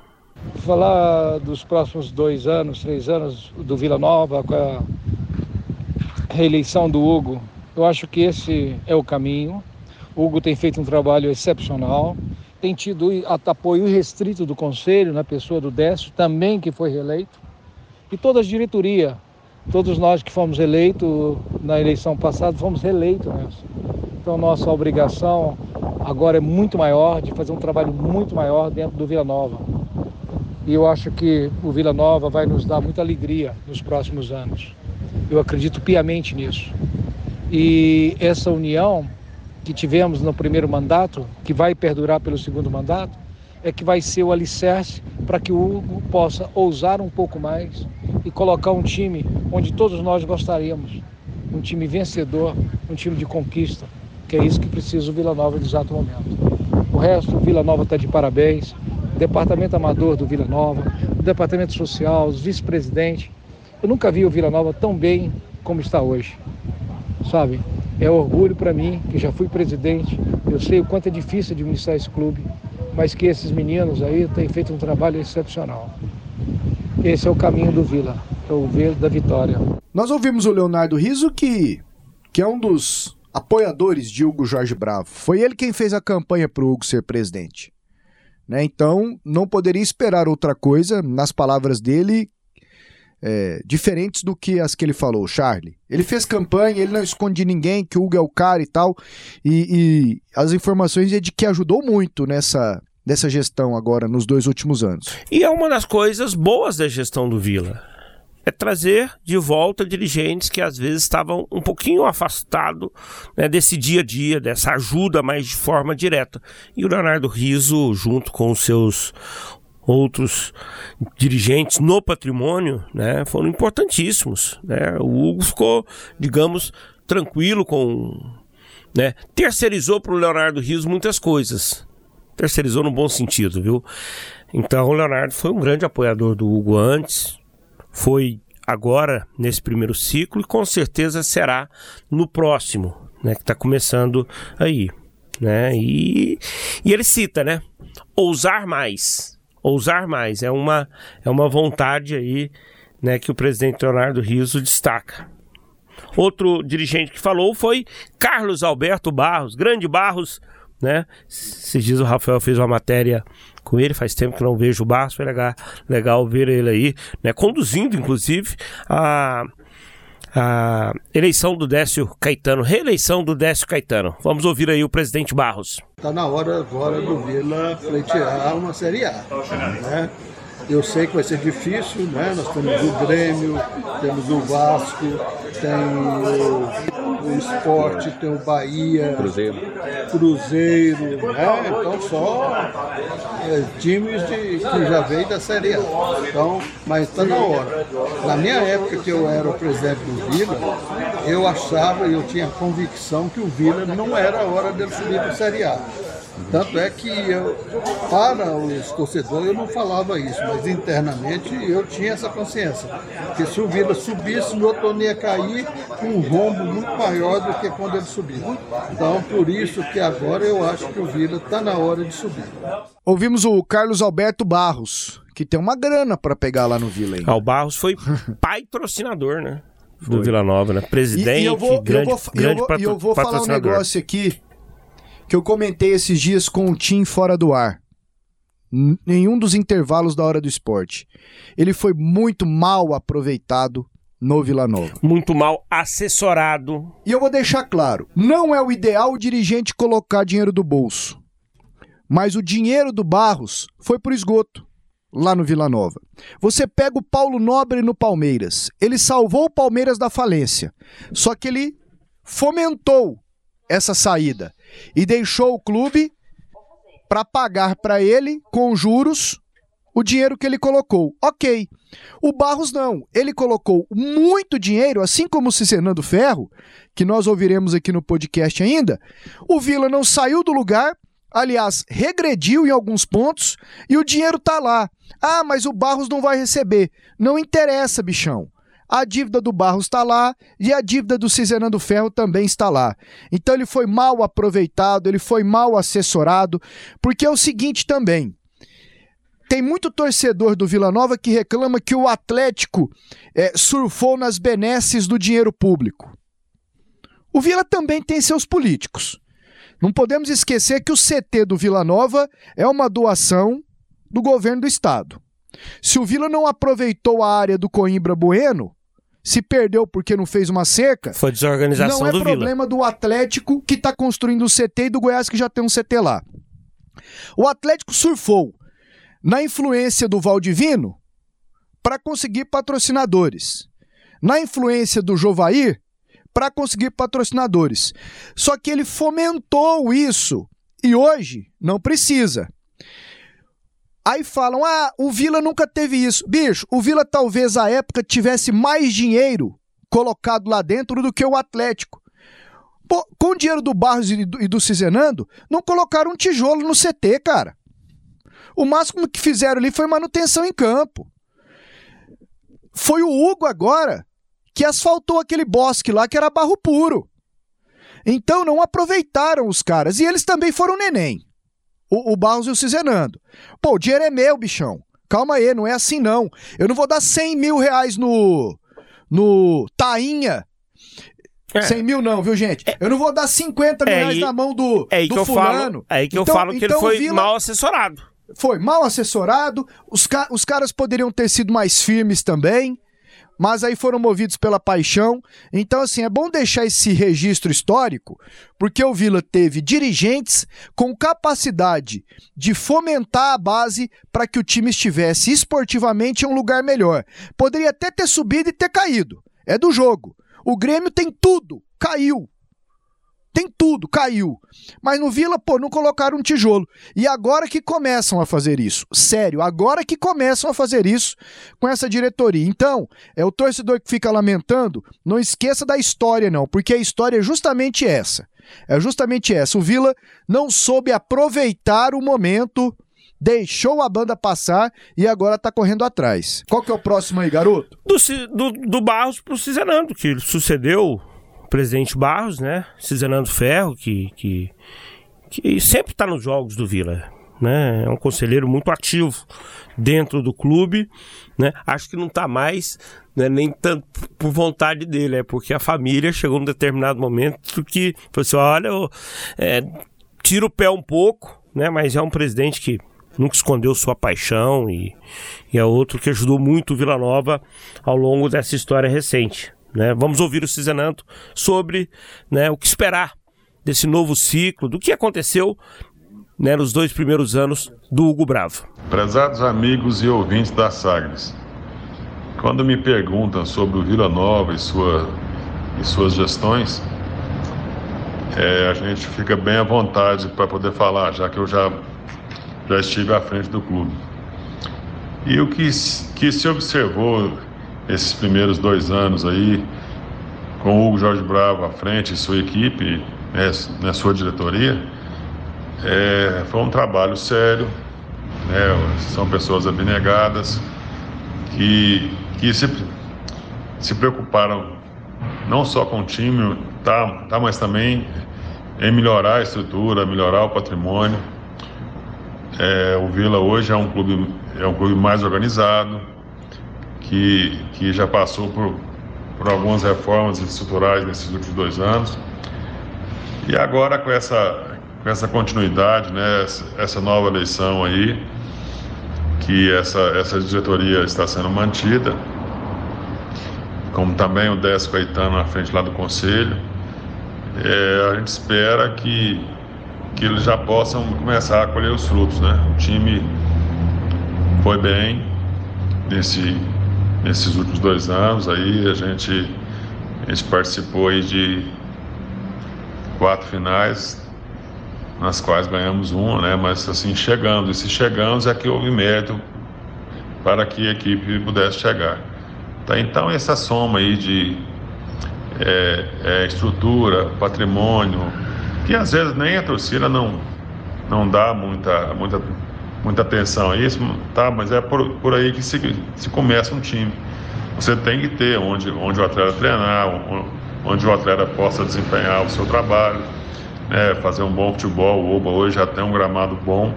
Falar dos próximos dois anos, três anos do Vila Nova, com a reeleição do Hugo eu acho que esse é o caminho. O Hugo tem feito um trabalho excepcional, tem tido apoio restrito do Conselho, na pessoa do Décio, também que foi reeleito, e toda a diretoria, todos nós que fomos eleitos na eleição passada, fomos reeleitos, Nelson. Então, nossa obrigação agora é muito maior, de fazer um trabalho muito maior dentro do Vila Nova. E eu acho que o Vila Nova vai nos dar muita alegria nos próximos anos. Eu acredito piamente nisso. E essa união que tivemos no primeiro mandato, que vai perdurar pelo segundo mandato, é que vai ser o alicerce para que o Hugo possa ousar um pouco mais e colocar um time onde todos nós gostaríamos. Um time vencedor, um time de conquista, que é isso que precisa o Vila Nova no exato momento. O resto, o Vila Nova está de parabéns, o departamento amador do Vila Nova, o departamento social, os vice-presidentes. Eu nunca vi o Vila Nova tão bem como está hoje, sabe? É orgulho para mim, que já fui presidente, eu sei o quanto é difícil administrar esse clube, mas que esses meninos aí têm feito um trabalho excepcional. Esse é o caminho do Vila, é o ver da vitória. Nós ouvimos o Leonardo Riso, que, que é um dos apoiadores de Hugo Jorge Bravo. Foi ele quem fez a campanha para o Hugo ser presidente. Né? Então, não poderia esperar outra coisa, nas palavras dele, é, diferentes do que as que ele falou, Charlie. Ele fez campanha, ele não esconde ninguém, que o Hugo é o cara e tal. E, e as informações é de que ajudou muito nessa, nessa gestão agora, nos dois últimos anos. E é uma das coisas boas da gestão do Vila. É trazer de volta dirigentes que às vezes estavam um pouquinho afastados né, desse dia a dia, dessa ajuda mais de forma direta. E o Leonardo Riso, junto com os seus outros dirigentes no patrimônio, né, foram importantíssimos. Né? O Hugo ficou, digamos, tranquilo com, né, terceirizou para o Leonardo Rios muitas coisas, terceirizou no bom sentido, viu? Então o Leonardo foi um grande apoiador do Hugo antes, foi agora nesse primeiro ciclo e com certeza será no próximo, né, que está começando aí, né? E, e ele cita, né? Ousar mais ousar mais. É uma, é uma vontade aí né, que o presidente Leonardo Riso destaca. Outro dirigente que falou foi Carlos Alberto Barros, grande Barros, né? Esses dias o Rafael fez uma matéria com ele, faz tempo que não vejo o Barros, foi legal, legal ver ele aí, né? Conduzindo, inclusive, a a eleição do Décio Caetano, reeleição do Décio Caetano. Vamos ouvir aí o presidente Barros. Está na hora agora do Vila pleitear uma Série A. Né? Eu sei que vai ser difícil, né? Nós temos o Grêmio, temos o Vasco, tem o, o Esporte, tem o Bahia, Cruzeiro, Cruzeiro, né? Então só é, times de, que já veio da Série A. Então, mas está na hora. Na minha época que eu era o presidente do Vila, eu achava e eu tinha convicção que o Vila não era a hora dele subir para a Série A. Tanto é que eu, para os torcedores eu não falava isso, mas internamente eu tinha essa consciência. Que se o Vila subisse, outro ano ia cair com um rombo muito maior do que quando ele subiu. Então, por isso que agora eu acho que o Vila está na hora de subir. Ouvimos o Carlos Alberto Barros, que tem uma grana para pegar lá no Vila. Ah, o Barros foi patrocinador, né? Do foi. Vila Nova, né? Presidente, e, e eu vou, grande, eu vou, grande eu vou, eu vou falar um negócio aqui que eu comentei esses dias com o Tim fora do ar. Nenhum dos intervalos da hora do esporte. Ele foi muito mal aproveitado no Vila Nova. Muito mal assessorado. E eu vou deixar claro: não é o ideal o dirigente colocar dinheiro do bolso. Mas o dinheiro do Barros foi por esgoto lá no Vila Nova. Você pega o Paulo Nobre no Palmeiras. Ele salvou o Palmeiras da falência. Só que ele fomentou essa saída e deixou o clube para pagar para ele com juros o dinheiro que ele colocou. Ok. O Barros não. Ele colocou muito dinheiro, assim como o Cicenando Ferro, que nós ouviremos aqui no podcast ainda. O Vila não saiu do lugar, aliás, regrediu em alguns pontos e o dinheiro tá lá. Ah, mas o Barros não vai receber. Não interessa, bichão a dívida do Barros está lá e a dívida do Cisenando Ferro também está lá. Então ele foi mal aproveitado, ele foi mal assessorado, porque é o seguinte também. Tem muito torcedor do Vila Nova que reclama que o Atlético é, surfou nas benesses do dinheiro público. O Vila também tem seus políticos. Não podemos esquecer que o CT do Vila Nova é uma doação do governo do estado. Se o Vila não aproveitou a área do Coimbra Bueno, se perdeu porque não fez uma cerca. Foi desorganização Não é do problema Vila. do Atlético que está construindo o CT e do Goiás que já tem um CT lá. O Atlético surfou na influência do Valdivino para conseguir patrocinadores. na influência do Jovair para conseguir patrocinadores. Só que ele fomentou isso e hoje não precisa. Aí falam: ah, o Vila nunca teve isso. Bicho, o Vila talvez à época tivesse mais dinheiro colocado lá dentro do que o Atlético. Pô, com o dinheiro do Barros e do, e do Cizenando, não colocaram um tijolo no CT, cara. O máximo que fizeram ali foi manutenção em campo. Foi o Hugo agora que asfaltou aquele bosque lá que era barro puro. Então não aproveitaram os caras. E eles também foram neném. O, o Barros e o Cizenando. Pô, o dinheiro é meu, bichão. Calma aí, não é assim não. Eu não vou dar 100 mil reais no. no Tainha. É. 100 mil não, viu, gente? Eu não vou dar 50 mil é reais aí, na mão do, é aí do que fulano. Eu falo, é aí que então, eu falo que então ele foi Vila... mal assessorado. Foi mal assessorado. Os, ca... os caras poderiam ter sido mais firmes também mas aí foram movidos pela paixão. Então, assim, é bom deixar esse registro histórico, porque o Vila teve dirigentes com capacidade de fomentar a base para que o time estivesse esportivamente em um lugar melhor. Poderia até ter subido e ter caído. É do jogo. O Grêmio tem tudo, caiu. Tudo, caiu. Mas no Vila, pô, não colocaram um tijolo. E agora que começam a fazer isso. Sério, agora que começam a fazer isso com essa diretoria. Então, é o torcedor que fica lamentando, não esqueça da história, não, porque a história é justamente essa. É justamente essa. O Vila não soube aproveitar o momento, deixou a banda passar e agora tá correndo atrás. Qual que é o próximo aí, garoto? Do, do, do Barros pro Cizenando, que sucedeu presidente Barros, né? Cizenando Ferro, que, que, que sempre está nos jogos do Vila. Né? É um conselheiro muito ativo dentro do clube, né? Acho que não está mais, né, nem tanto por vontade dele, é porque a família chegou num determinado momento que falou assim, olha, é, tira o pé um pouco, né? Mas é um presidente que nunca escondeu sua paixão e, e é outro que ajudou muito o Vila Nova ao longo dessa história recente. Né? Vamos ouvir o Cizenando sobre né, o que esperar desse novo ciclo, do que aconteceu né, nos dois primeiros anos do Hugo Bravo. Prezados amigos e ouvintes da Sagres, quando me perguntam sobre o Vila Nova e, sua, e suas gestões, é, a gente fica bem à vontade para poder falar, já que eu já, já estive à frente do clube. E o que, que se observou esses primeiros dois anos aí, com o Jorge Bravo à frente e sua equipe, né, na sua diretoria, é, foi um trabalho sério, né, são pessoas abnegadas que, que se, se preocuparam não só com o time, tá, tá, mas também em melhorar a estrutura, melhorar o patrimônio. É, o Vila hoje é um clube é um clube mais organizado, que, que já passou por, por algumas reformas estruturais nesses últimos dois anos. E agora com essa, com essa continuidade, né, essa nova eleição aí, que essa, essa diretoria está sendo mantida, como também o Décio Caetano na frente lá do Conselho, é, a gente espera que, que eles já possam começar a colher os frutos. Né? O time foi bem nesse, nesses últimos dois anos aí a gente, a gente participou aí de quatro finais, nas quais ganhamos uma, né? Mas assim, chegando, e se chegamos é que houve mérito para que a equipe pudesse chegar. Tá, então essa soma aí de é, é, estrutura, patrimônio, que às vezes nem a torcida não, não dá muita, muita muita atenção a isso, tá? Mas é por, por aí que se, se começa um time. Você tem que ter onde, onde o atleta treinar, onde o atleta possa desempenhar o seu trabalho, né? fazer um bom futebol. O Oba hoje já tem um gramado bom.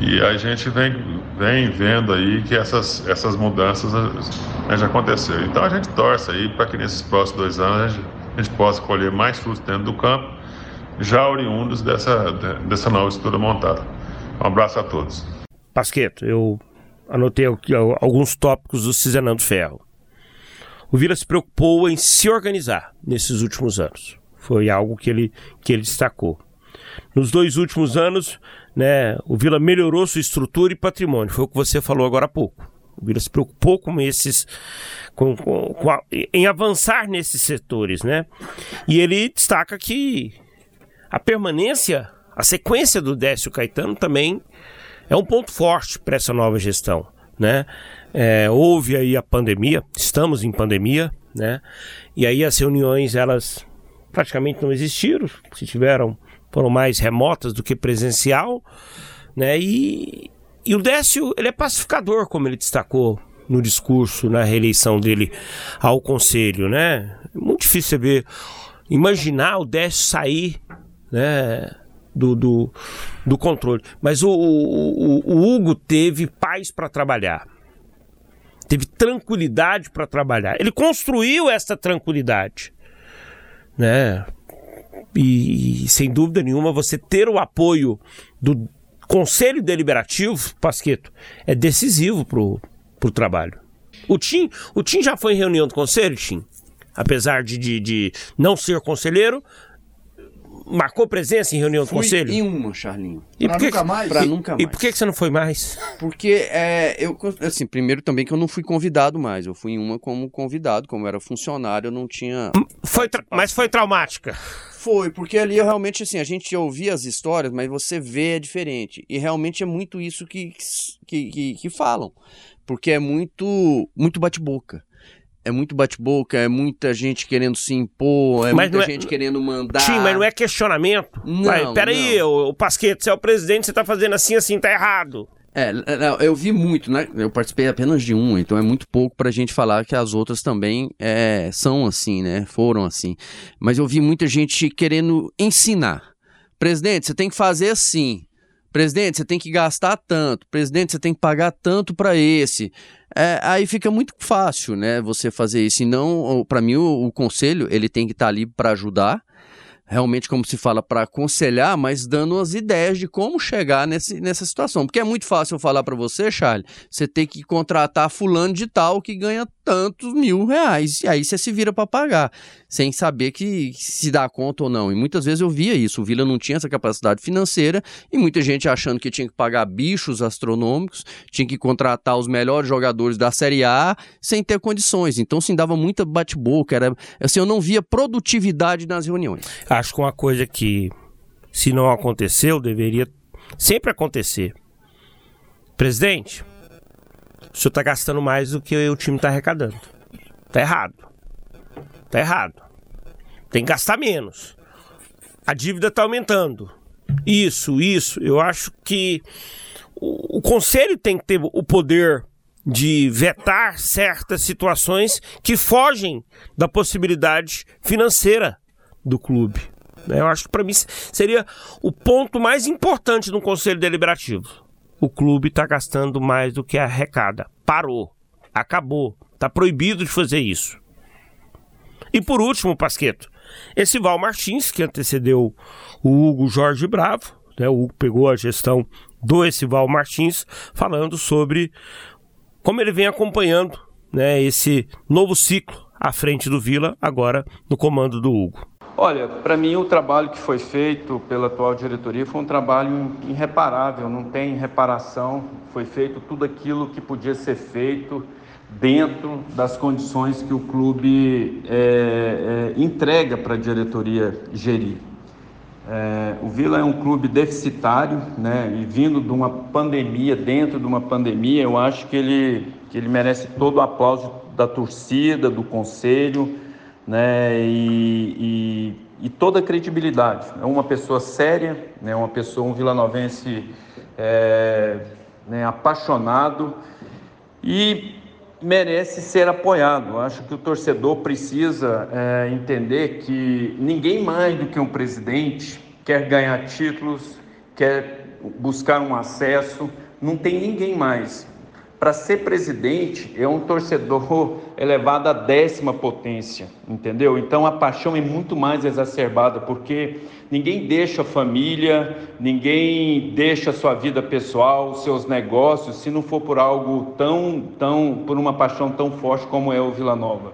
E a gente vem, vem vendo aí que essas, essas mudanças né, já aconteceram. Então a gente torce aí para que nesses próximos dois anos a gente, a gente possa colher mais frutos dentro do campo, já oriundos dessa, dessa nova estrutura montada. Um abraço a todos. Pasqueto, eu anotei alguns tópicos do Cizenando Ferro. O Vila se preocupou em se organizar nesses últimos anos. Foi algo que ele, que ele destacou. Nos dois últimos anos, né, o Vila melhorou sua estrutura e patrimônio. Foi o que você falou agora há pouco. O Vila se preocupou com esses, com, com, com a, em avançar nesses setores, né? E ele destaca que a permanência, a sequência do Décio Caetano também é um ponto forte para essa nova gestão, né? É, houve aí a pandemia, estamos em pandemia, né? E aí as reuniões elas praticamente não existiram, se tiveram foram mais remotas do que presencial, né? E, e o Décio ele é pacificador, como ele destacou no discurso na reeleição dele ao conselho, né? É muito difícil você ver, imaginar o Décio sair, né? Do, do, do controle. Mas o, o, o Hugo teve paz para trabalhar teve tranquilidade para trabalhar. Ele construiu essa tranquilidade, né? E, e, sem dúvida nenhuma você ter o apoio do Conselho Deliberativo, Pasqueto, é decisivo pro, pro trabalho. O Tim, o Tim já foi em reunião do conselho, Tim? Apesar de, de, de não ser conselheiro, marcou presença em reunião do Fui conselho? em uma, Charlinho. E por que, nunca mais? Pra e, nunca E mais. por que, que você não foi mais? Porque é, eu, assim, primeiro também que eu não fui convidado mais. Eu fui em uma como convidado, como era funcionário, eu não tinha. Foi tra- mas foi traumática. Foi, porque ali eu realmente, assim, a gente ouvia as histórias, mas você vê é diferente. E realmente é muito isso que, que, que, que falam. Porque é muito, muito bate-boca. É muito bate-boca, é muita gente querendo se impor, é Mas muita é- gente querendo mandar. Tim, mas não é questionamento. Não, Vai, peraí, o, o Pasqueto, você é o presidente, você tá fazendo assim, assim, tá errado. É, eu vi muito, né? Eu participei apenas de uma, então é muito pouco pra gente falar que as outras também é, são assim, né? Foram assim. Mas eu vi muita gente querendo ensinar. Presidente, você tem que fazer assim. Presidente, você tem que gastar tanto. Presidente, você tem que pagar tanto pra esse. É, aí fica muito fácil, né? Você fazer isso. E não, para mim, o, o conselho ele tem que estar ali pra ajudar realmente, como se fala, para aconselhar, mas dando as ideias de como chegar nesse, nessa situação. Porque é muito fácil eu falar para você, Charlie, você ter que contratar fulano de tal que ganha tantos mil reais. E aí você se vira para pagar, sem saber que se dá conta ou não. E muitas vezes eu via isso. O Vila não tinha essa capacidade financeira e muita gente achando que tinha que pagar bichos astronômicos, tinha que contratar os melhores jogadores da Série A sem ter condições. Então, sim, dava muita bate-boca. Era, assim, eu não via produtividade nas reuniões. Acho que uma coisa que, se não aconteceu, deveria sempre acontecer. Presidente, o senhor está gastando mais do que o time está arrecadando. Tá errado. Tá errado. Tem que gastar menos. A dívida está aumentando. Isso, isso. Eu acho que o, o conselho tem que ter o poder de vetar certas situações que fogem da possibilidade financeira do clube. Eu acho que para mim seria o ponto mais importante no conselho deliberativo. O clube está gastando mais do que arrecada. Parou. Acabou. Está proibido de fazer isso. E por último, Pasqueto, esse Val Martins, que antecedeu o Hugo Jorge Bravo, né? o Hugo pegou a gestão do Essival Martins, falando sobre como ele vem acompanhando né, esse novo ciclo à frente do Vila, agora no comando do Hugo. Olha, para mim o trabalho que foi feito pela atual diretoria foi um trabalho irreparável, não tem reparação. Foi feito tudo aquilo que podia ser feito dentro das condições que o clube é, é, entrega para a diretoria gerir. É, o Vila é um clube deficitário, né? E vindo de uma pandemia, dentro de uma pandemia, eu acho que ele, que ele merece todo o aplauso da torcida, do conselho, né? E, e, e toda a credibilidade. É uma pessoa séria, né? Uma pessoa, um vilanovense é, né? apaixonado e merece ser apoiado. Acho que o torcedor precisa é, entender que ninguém mais do que um presidente quer ganhar títulos, quer buscar um acesso, não tem ninguém mais. Para ser presidente é um torcedor elevado à décima potência, entendeu? Então a paixão é muito mais exacerbada, porque ninguém deixa a família, ninguém deixa a sua vida pessoal, seus negócios, se não for por algo tão, tão, por uma paixão tão forte como é o Vila Nova.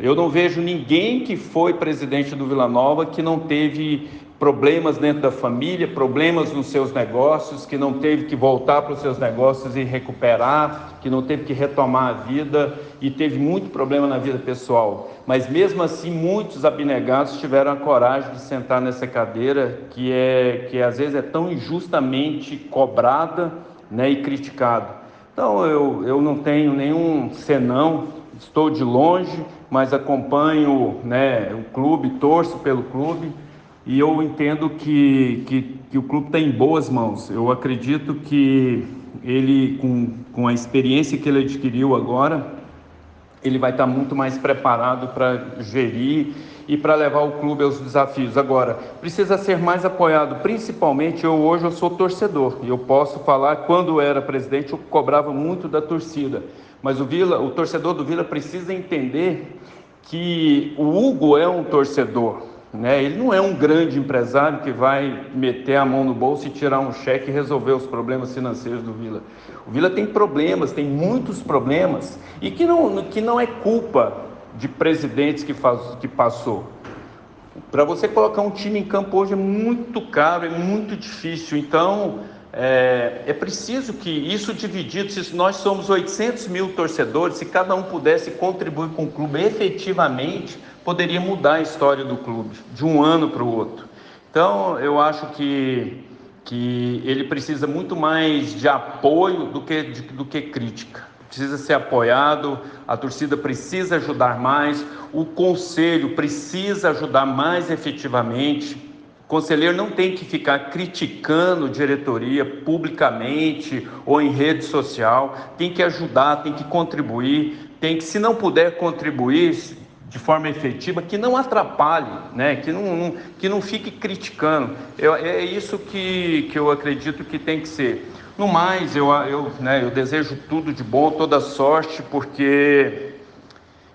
Eu não vejo ninguém que foi presidente do Vila Nova que não teve problemas dentro da família, problemas nos seus negócios, que não teve que voltar para os seus negócios e recuperar, que não teve que retomar a vida e teve muito problema na vida pessoal. Mas mesmo assim, muitos abnegados tiveram a coragem de sentar nessa cadeira que é que às vezes é tão injustamente cobrada, né, e criticada. Então eu, eu não tenho nenhum senão, estou de longe, mas acompanho né, o clube, torço pelo clube e eu entendo que, que, que o clube está em boas mãos. Eu acredito que ele, com, com a experiência que ele adquiriu agora, ele vai estar tá muito mais preparado para gerir e para levar o clube aos desafios. Agora, precisa ser mais apoiado, principalmente eu hoje eu sou torcedor e eu posso falar quando era presidente eu cobrava muito da torcida, mas o Vila, o torcedor do Vila precisa entender que o Hugo é um torcedor, né? Ele não é um grande empresário que vai meter a mão no bolso e tirar um cheque e resolver os problemas financeiros do Vila. O Vila tem problemas, tem muitos problemas, e que não, que não é culpa de presidentes que, faz, que passou. Para você colocar um time em campo hoje é muito caro, é muito difícil. Então, é, é, preciso que isso dividido, se nós somos 800 mil torcedores, se cada um pudesse contribuir com o clube efetivamente, poderia mudar a história do clube de um ano para o outro. Então, eu acho que, que ele precisa muito mais de apoio do que, de, do que crítica. Precisa ser apoiado, a torcida precisa ajudar mais, o conselho precisa ajudar mais efetivamente. O conselheiro não tem que ficar criticando diretoria publicamente ou em rede social, tem que ajudar, tem que contribuir, tem que, se não puder contribuir, de forma efetiva, que não atrapalhe, né? que, não, não que não fique criticando. Eu, é isso que, que eu acredito que tem que ser. No mais, eu, eu, né, eu desejo tudo de bom, toda sorte, porque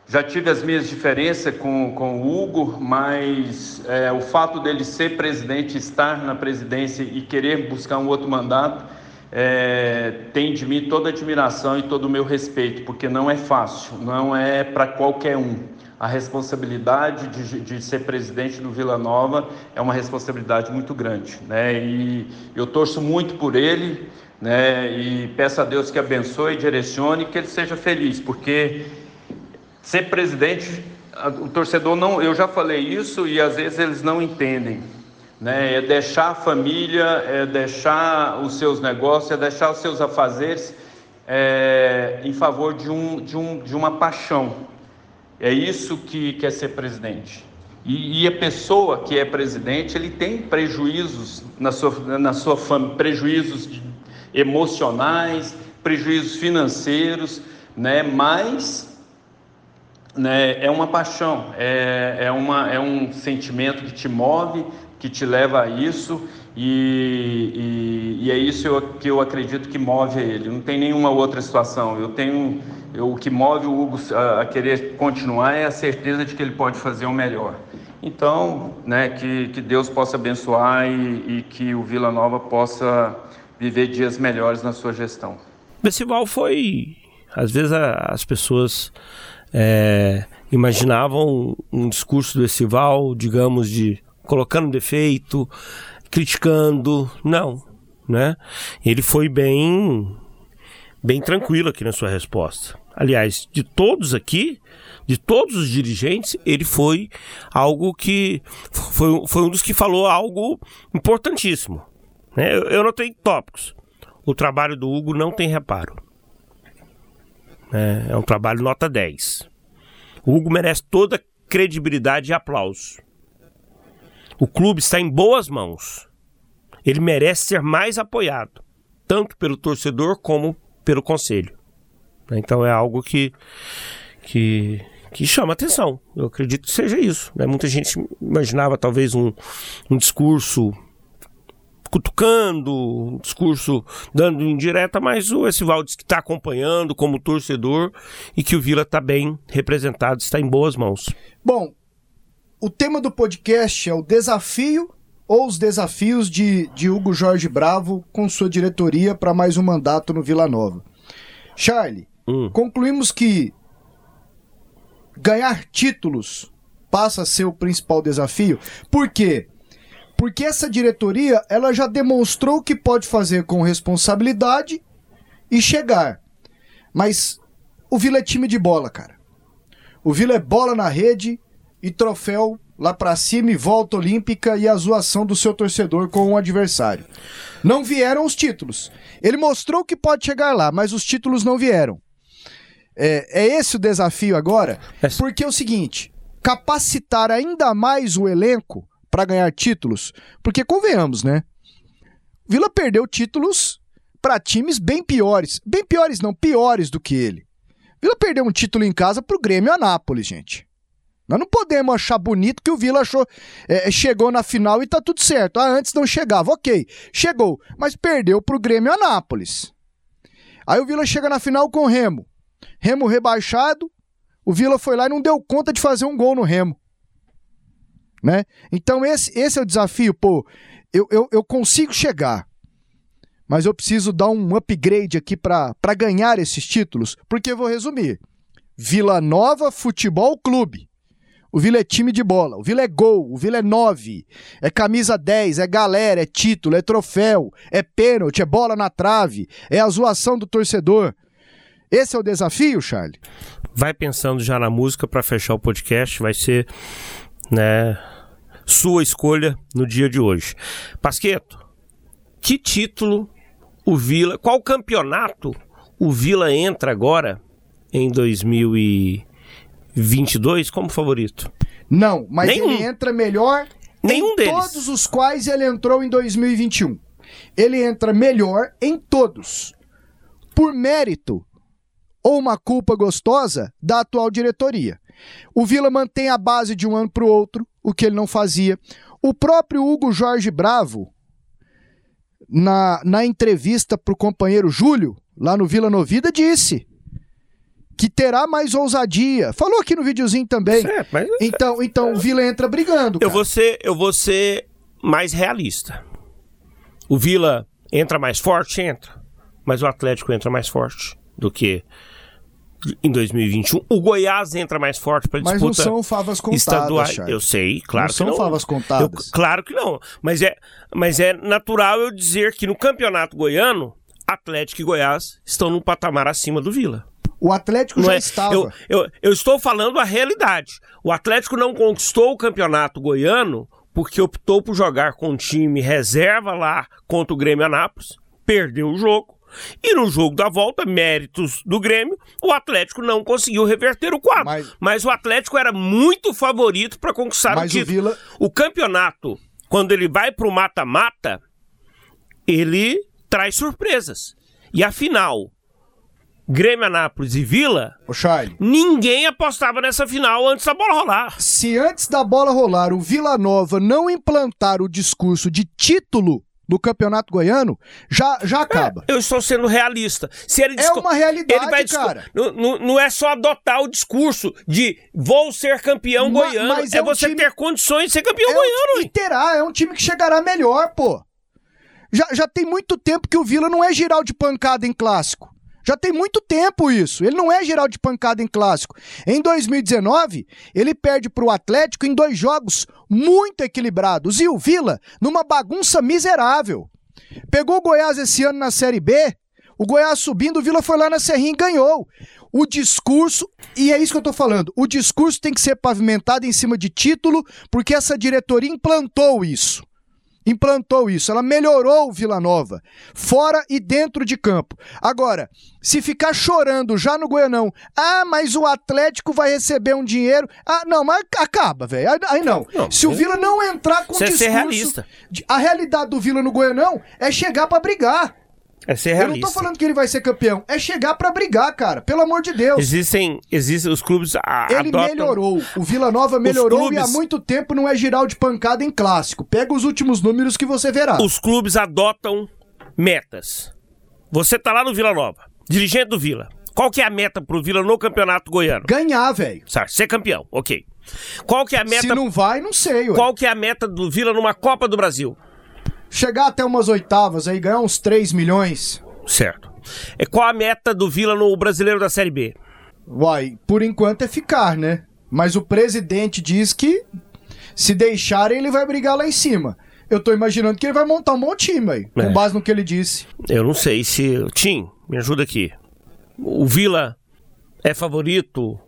já tive as minhas diferenças com, com o Hugo, mas é, o fato dele ser presidente, estar na presidência e querer buscar um outro mandato, é, tem de mim toda a admiração e todo o meu respeito, porque não é fácil, não é para qualquer um a responsabilidade de, de, ser presidente do Vila Nova é uma responsabilidade muito grande, né? E eu torço muito por ele, né? E peço a Deus que abençoe, direcione, que ele seja feliz, porque ser presidente, o torcedor não, eu já falei isso e às vezes eles não entendem, né? É deixar a família, é deixar os seus negócios, é deixar os seus afazeres é, em favor de um, de um, de uma paixão. É isso que quer ser presidente. E, e, a pessoa que é presidente, ele tem prejuízos na sua, na sua família, prejuízos emocionais, prejuízos financeiros, né? Mas né, é uma paixão, é, é, uma, é um sentimento que te move, que te leva a isso, e, e, e é isso que eu acredito que move ele. Não tem nenhuma outra situação. Eu tenho eu, o que move o Hugo a, a, querer continuar é a certeza de que ele pode fazer o melhor. Então, né, que, que Deus possa abençoar e, e que o Vila Nova possa viver dias melhores na sua gestão. O festival foi, às vezes a, as pessoas é, imaginavam um discurso do festival, digamos, de colocando defeito, criticando, não, né? Ele foi bem bem tranquilo aqui na sua resposta. Aliás, de todos aqui, de todos os dirigentes, ele foi algo que. Foi, foi um dos que falou algo importantíssimo. Né? Eu, eu notei tópicos. O trabalho do Hugo não tem reparo. É, é um trabalho nota 10. O Hugo merece toda credibilidade e aplauso. O clube está em boas mãos. Ele merece ser mais apoiado, tanto pelo torcedor como pelo conselho. Então é algo que, que, que chama atenção. Eu acredito que seja isso. Né? Muita gente imaginava talvez um, um discurso cutucando, um discurso dando indireta, mas o Esival diz que está acompanhando como torcedor e que o Vila está bem representado, está em boas mãos. Bom, o tema do podcast é o desafio ou os desafios de, de Hugo Jorge Bravo com sua diretoria para mais um mandato no Vila Nova. Charlie, hum. concluímos que ganhar títulos passa a ser o principal desafio, porque Porque essa diretoria, ela já demonstrou que pode fazer com responsabilidade e chegar. Mas o Vila é time de bola, cara. O Vila é bola na rede e troféu lá pra cima e volta olímpica e a zoação do seu torcedor com o adversário. Não vieram os títulos. Ele mostrou que pode chegar lá, mas os títulos não vieram. É, é esse o desafio agora, porque é o seguinte: capacitar ainda mais o elenco para ganhar títulos, porque convenhamos, né? Vila perdeu títulos para times bem piores, bem piores não, piores do que ele. Vila perdeu um título em casa pro Grêmio Anápolis, gente. Nós não podemos achar bonito que o Vila achou, é, chegou na final e tá tudo certo. Ah, antes não chegava, ok. Chegou, mas perdeu pro Grêmio Anápolis. Aí o Vila chega na final com o Remo. Remo rebaixado, o Vila foi lá e não deu conta de fazer um gol no Remo. Né? Então esse, esse é o desafio, pô. Eu, eu, eu consigo chegar, mas eu preciso dar um upgrade aqui para ganhar esses títulos, porque eu vou resumir. Vila Nova Futebol Clube. O Vila é time de bola, o Vila é gol, o Vila é 9, é camisa 10, é galera, é título, é troféu, é pênalti, é bola na trave, é a zoação do torcedor. Esse é o desafio, Charlie? Vai pensando já na música para fechar o podcast, vai ser, né, sua escolha no dia de hoje. Pasqueto, que título o Vila, qual campeonato o Vila entra agora em 2022 como favorito? Não, mas Nenhum. ele entra melhor Nenhum em deles. todos os quais ele entrou em 2021. Ele entra melhor em todos. Por mérito ou uma culpa gostosa da atual diretoria. O Vila mantém a base de um ano para o outro, o que ele não fazia. O próprio Hugo Jorge Bravo, na, na entrevista para o companheiro Júlio, lá no Vila Novida, disse que terá mais ousadia. Falou aqui no videozinho também. Certo, mas... Então, então o Vila entra brigando. Eu vou, ser, eu vou ser mais realista. O Vila entra mais forte? Entra. Mas o Atlético entra mais forte do que em 2021. O Goiás entra mais forte para disputa. Mas não são favas contadas. Eu sei, claro não que são não. favas contadas. Eu, claro que não. Mas é, mas é natural eu dizer que no Campeonato Goiano, Atlético e Goiás estão num patamar acima do Vila. O Atlético Não já é- estava. Eu, eu, eu estou falando a realidade. O Atlético não conquistou o Campeonato Goiano porque optou por jogar com um time reserva lá contra o Grêmio Anápolis, perdeu o jogo. E no jogo da volta, méritos do Grêmio, o Atlético não conseguiu reverter o quadro. Mas, o Atlético era muito favorito para conquistar Mas o o título. Vila- O campeonato, quando ele vai para o mata-mata, ele traz surpresas. E a final, Grêmio Anápolis e Vila, Ô, Charlie. ninguém apostava nessa final antes da bola rolar. Se antes da bola rolar o Vila Nova não implantar o discurso de título do Campeonato Goiano, já, já acaba. Eu estou sendo realista. Se ele É uma realidade, ele vai cara. Não, não- não é só adotar o discurso de vou ser campeão Ma- goiano. mas é é um você time- ter condições de ser campeão É um- goiano. e terá, é um time que chegará melhor, pô. Já, já tem muito tempo que o Vila não é geral de pancada em clássico. Já tem muito tempo isso. Ele não é geral de pancada em clássico. Em 2019, ele perde pro Atlético em dois jogos muito equilibrados. E o Vila, numa bagunça miserável. Pegou o Goiás esse ano na Série B, o Goiás subindo, o Vila foi lá na Serrinha e ganhou. O discurso, e é isso que eu tô falando, o discurso tem que ser pavimentado em cima de título, porque essa diretoria implantou isso. Implantou isso, ela melhorou o Vila Nova, fora e dentro de campo. Agora, se ficar chorando já no Goianão, ah, mas o Atlético vai receber um dinheiro. Ah, não, mas acaba, velho. Aí, não. Não, Se o Vila não entrar com Isso é discurso. realista. A realidade do Vila no Goianão é chegar pra brigar. É ser Eu não realista. tô falando que ele vai ser campeão, é chegar pra brigar, cara. Pelo amor de Deus. Existem, existem os clubes a, Ele adotam... melhorou. O Vila Nova melhorou clubes- e há muito tempo não é giral de pancada em clássico. Pega os últimos números que você verá. Os clubes adotam metas. Você tá lá no Vila Nova, dirigente do Vila. Qual que é a meta pro Vila no Campeonato Goiano? Ganhar, velho. Ser campeão, ok. Qual que é a meta... Se não vai, não sei, ué. Qual que é a meta do Vila numa Copa do Brasil? Chegar até umas oitavas aí, ganhar uns 3 milhões. Certo. É qual a meta do Vila no Brasileiro da Série B? Uai, por enquanto é ficar, né? Mas o presidente diz que se deixarem ele vai brigar lá em cima. Eu tô imaginando que ele vai montar um bom time aí, É. com base no que ele disse. Eu não sei se. Tim, me ajuda aqui. O Vila é favorito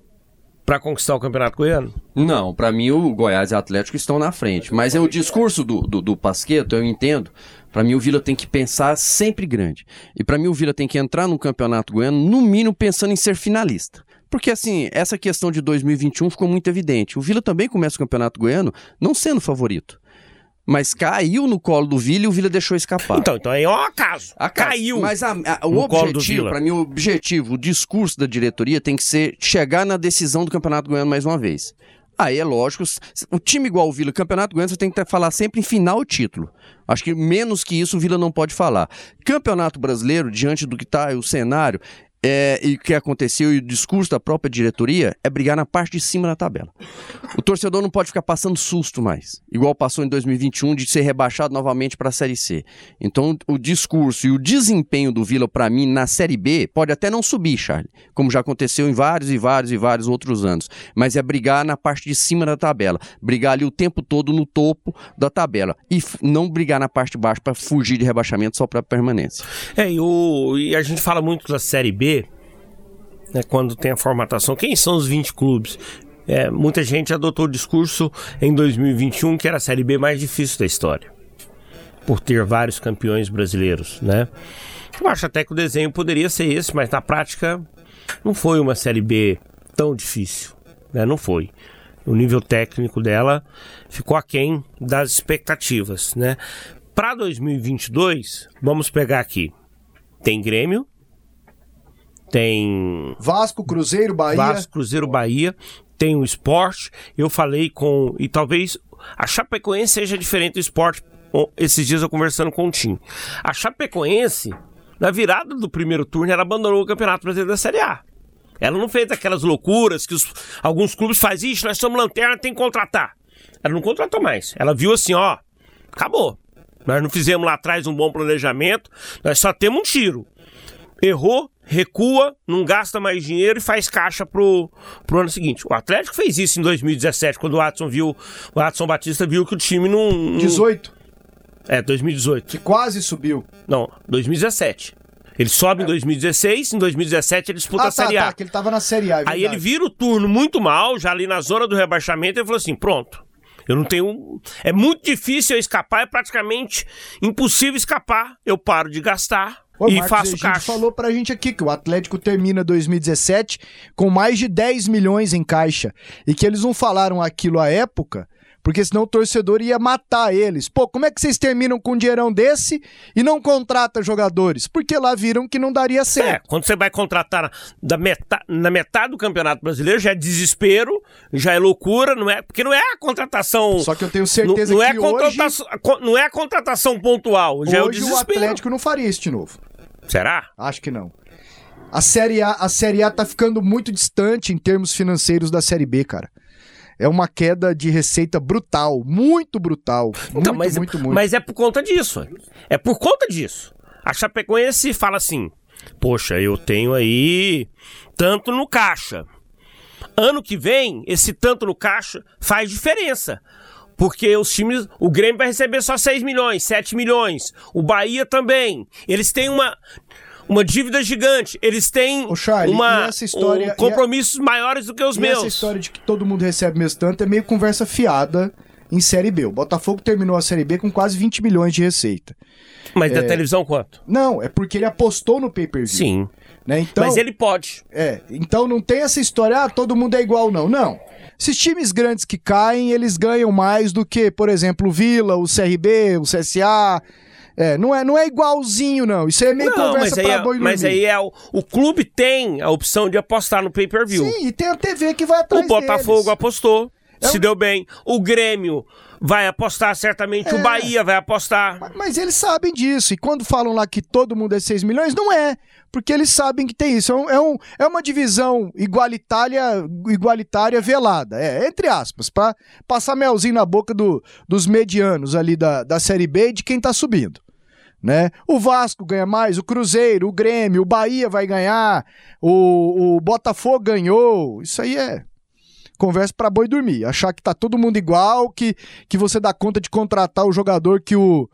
para conquistar o Campeonato Goiano? Não, pra mim o Goiás e o Atlético estão na frente. Mas é o discurso do, do, do Pasqueto, eu entendo. Pra mim o Vila tem que pensar sempre grande. E pra mim o Vila tem que entrar no Campeonato Goiano, no mínimo pensando em ser finalista. Porque assim, essa questão de 2021 ficou muito evidente. O Vila também começa o Campeonato Goiano não sendo favorito. Mas caiu no colo do Vila e o Vila deixou escapar. Então, então aí é um acaso. Caiu. Mas a- a- o objetivo, pra mim, o objetivo, o discurso da diretoria tem que ser chegar na decisão do Campeonato Goiano mais uma vez. Aí é lógico, um time igual o Vila, Campeonato Goiano, você tem que ter- falar sempre em final e título. Acho que menos que isso o Vila não pode falar. Campeonato Brasileiro, diante do que está o cenário é, e o que aconteceu e o discurso da própria diretoria, é brigar na parte de cima da tabela. O torcedor não pode ficar passando susto mais, igual passou em 2021 de ser rebaixado novamente para a Série C. Então, o discurso e o desempenho do Vila, para mim, na Série B, pode até não subir, Charlie, como já aconteceu em vários e vários e vários outros anos, mas é brigar na parte de cima da tabela, brigar ali o tempo todo no topo da tabela e não brigar na parte de baixo para fugir de rebaixamento só para permanência. É, e, o, e a gente fala muito da Série B, né, quando tem a formatação. Quem são os 20 clubes? É, muita gente adotou o discurso em 2021 que era a Série B mais difícil da história. Por ter vários campeões brasileiros, né? Eu acho até que o desenho poderia ser esse, mas na prática não foi uma Série B tão difícil, né? Não foi. O nível técnico dela ficou aquém das expectativas, né? Para 2022, vamos pegar aqui. Tem Grêmio, tem Vasco, Cruzeiro, Bahia. Vasco, Cruzeiro, Bahia, tem o esporte. Eu falei com. E talvez a Chapecoense seja diferente do esporte. Esses dias eu conversando com o Tim. A Chapecoense, na virada do primeiro turno, ela abandonou o Campeonato Brasileiro da Série A. Ela não fez aquelas loucuras que os- alguns clubes fazem. Ixi, nós somos lanterna, tem que contratar. Ela não contratou mais. Ela viu assim, ó, acabou. Nós não fizemos lá atrás um bom planejamento, nós só temos um tiro errou, recua, não gasta mais dinheiro e faz caixa pro, pro ano seguinte. O Atlético fez isso em 2017, quando o Watson viu, o Watson Batista viu que o time não. não- 18. É, 2018. Que quase subiu. Não, 2017. Ele sobe em 2016, em 2017 ele disputa ah, a Série tá, A. tá, que ele tava na Série A, é Aí ele vira o turno muito mal, já ali na zona do rebaixamento, e falou assim: pronto. Eu não tenho. É muito difícil eu escapar, é praticamente impossível escapar. Eu paro de gastar E Marcos, faço gente caixa. falou pra gente aqui que o Atlético termina 2017 com mais de 10 milhões em caixa. E que eles não falaram aquilo à época, porque senão o torcedor ia matar eles. Pô, como é que vocês terminam com um dinheirão desse e não contrata jogadores? Porque lá viram que não daria É, certo. quando você vai contratar na, da meta- na metade do Campeonato Brasileiro, já é desespero, já é loucura, não é? Porque não é a contratação. Só que eu tenho certeza não, não é que a contratação, co- Não é a contratação pontual, já é o Hoje o desespero. Atlético não faria isso de novo. Será? Acho que não. A Série A, a Série A tá ficando muito distante em termos financeiros da Série B, cara. É uma queda de receita brutal, muito brutal. Então, muito, mas, muito, muito. mas é por conta disso. É por conta disso. A Chapecoense fala assim: Poxa, eu tenho aí tanto no caixa. Ano que vem, esse tanto no caixa faz diferença. Porque os times. O Grêmio vai receber só 6 milhões, 7 milhões. O Bahia também. Eles têm uma. Uma dívida gigante. Eles têm Charlie, uma, essa história- um- compromissos maiores do que os meus. essa história de que todo mundo recebe mesmo tanto é meio conversa fiada em Série B. O Botafogo terminou a Série B com quase 20 milhões de receita. Mas da É, televisão quanto? Não, é porque ele apostou no pay-per-view. Sim. Né? Então, Mas ele pode. É, então não tem essa história, ah, todo mundo é igual, não. Não. Esses times grandes que caem, eles ganham mais do que, por exemplo, o Vila, o CRB, o CSA. É, não é, não é igualzinho, não. Isso aí é meio Não, mas conversa aí, pra é, boi mas aí é o, o clube tem a opção de apostar no pay-per-view. Sim, e tem a TV que vai atrás O Botafogo deles. apostou, É se deu bem. O Grêmio vai apostar certamente, É. o Bahia vai apostar. Mas eles sabem disso. E quando falam lá que todo mundo é 6 milhões, não é. Porque eles sabem que tem isso. É, um- é, um- é uma divisão igualitária, igualitária velada. É, entre aspas, pra passar melzinho na boca do- dos medianos ali da, da Série B e de quem tá subindo. Né? O Vasco ganha mais, o Cruzeiro, o Grêmio, o Bahia vai ganhar, o, o Botafogo ganhou. Isso aí é conversa para boi dormir. Achar que tá todo mundo igual, que, que você dá conta de contratar o jogador que o.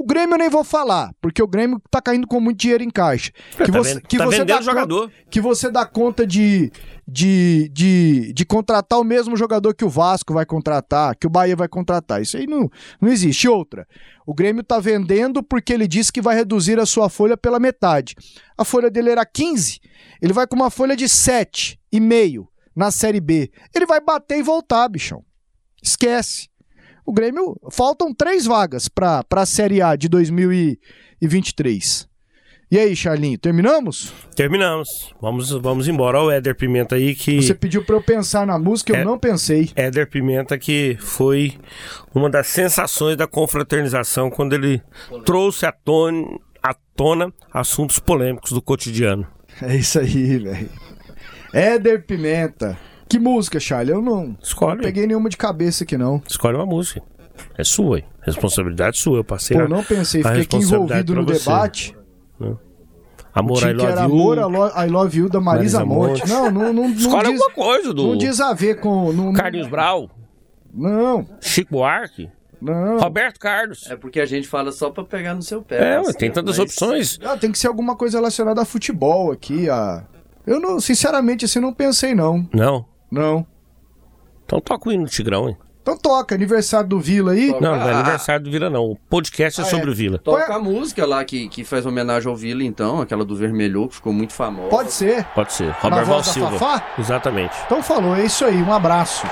O Grêmio eu nem vou falar, porque o Grêmio tá caindo com muito dinheiro em caixa. É, Que tá você, que tá você dá jogador. Conta, que você dá conta de, de, de, de contratar o mesmo jogador que o Vasco vai contratar, que o Bahia vai contratar. Isso aí não, não existe. Outra, o Grêmio tá vendendo porque ele disse que vai reduzir a sua folha pela metade. A folha dele era 15, ele vai com uma folha de 7,5 na Série B. Ele vai bater e voltar, bichão. Esquece. O Grêmio, faltam três vagas para a Série A de 2023. E aí, Charlinho, terminamos? Terminamos. Vamos, vamos embora. Olha o Éder Pimenta aí que. Você pediu para eu pensar na música, eu É. não pensei. Éder Pimenta que foi uma das sensações da confraternização quando ele trouxe à tona, à tona assuntos polêmicos do cotidiano. É isso aí, velho. Éder Pimenta. Que música, Charlie? Eu não, Escolhe. não peguei nenhuma de cabeça aqui, não. Escolhe uma música. É sua, hein? responsabilidade sua. Eu passei Pô, a- não pensei, fiquei aqui envolvido no você. debate. Amor, Tinha I love. Amor, I Lo- I Love You da Marisa, Marisa Monte. Monte. Não, não, não, não Escolhe diz, alguma coisa do- Não diz a ver com... Não, não- Carlinhos Brau. Não. Chico Buarque. Não. Roberto Carlos. É porque a gente fala só pra pegar no seu pé. É, ué, tem tantas mas- opções. Ah, tem que ser alguma coisa relacionada a futebol aqui, a... Eu não, sinceramente, assim, não pensei, não. Não. Não. Então toca o hino do Tigrão, hein? Então toca, aniversário do Vila aí. Não, não é aniversário do Vila, não. O podcast é Ah, sobre é. o Vila. Toca a música lá que, que faz homenagem ao Vila, então, aquela do Vermelho, que ficou muito famosa. Pode ser. Pode ser. Na Robert Val Silva. Fafá? Exatamente. Então falou, é isso aí, um abraço.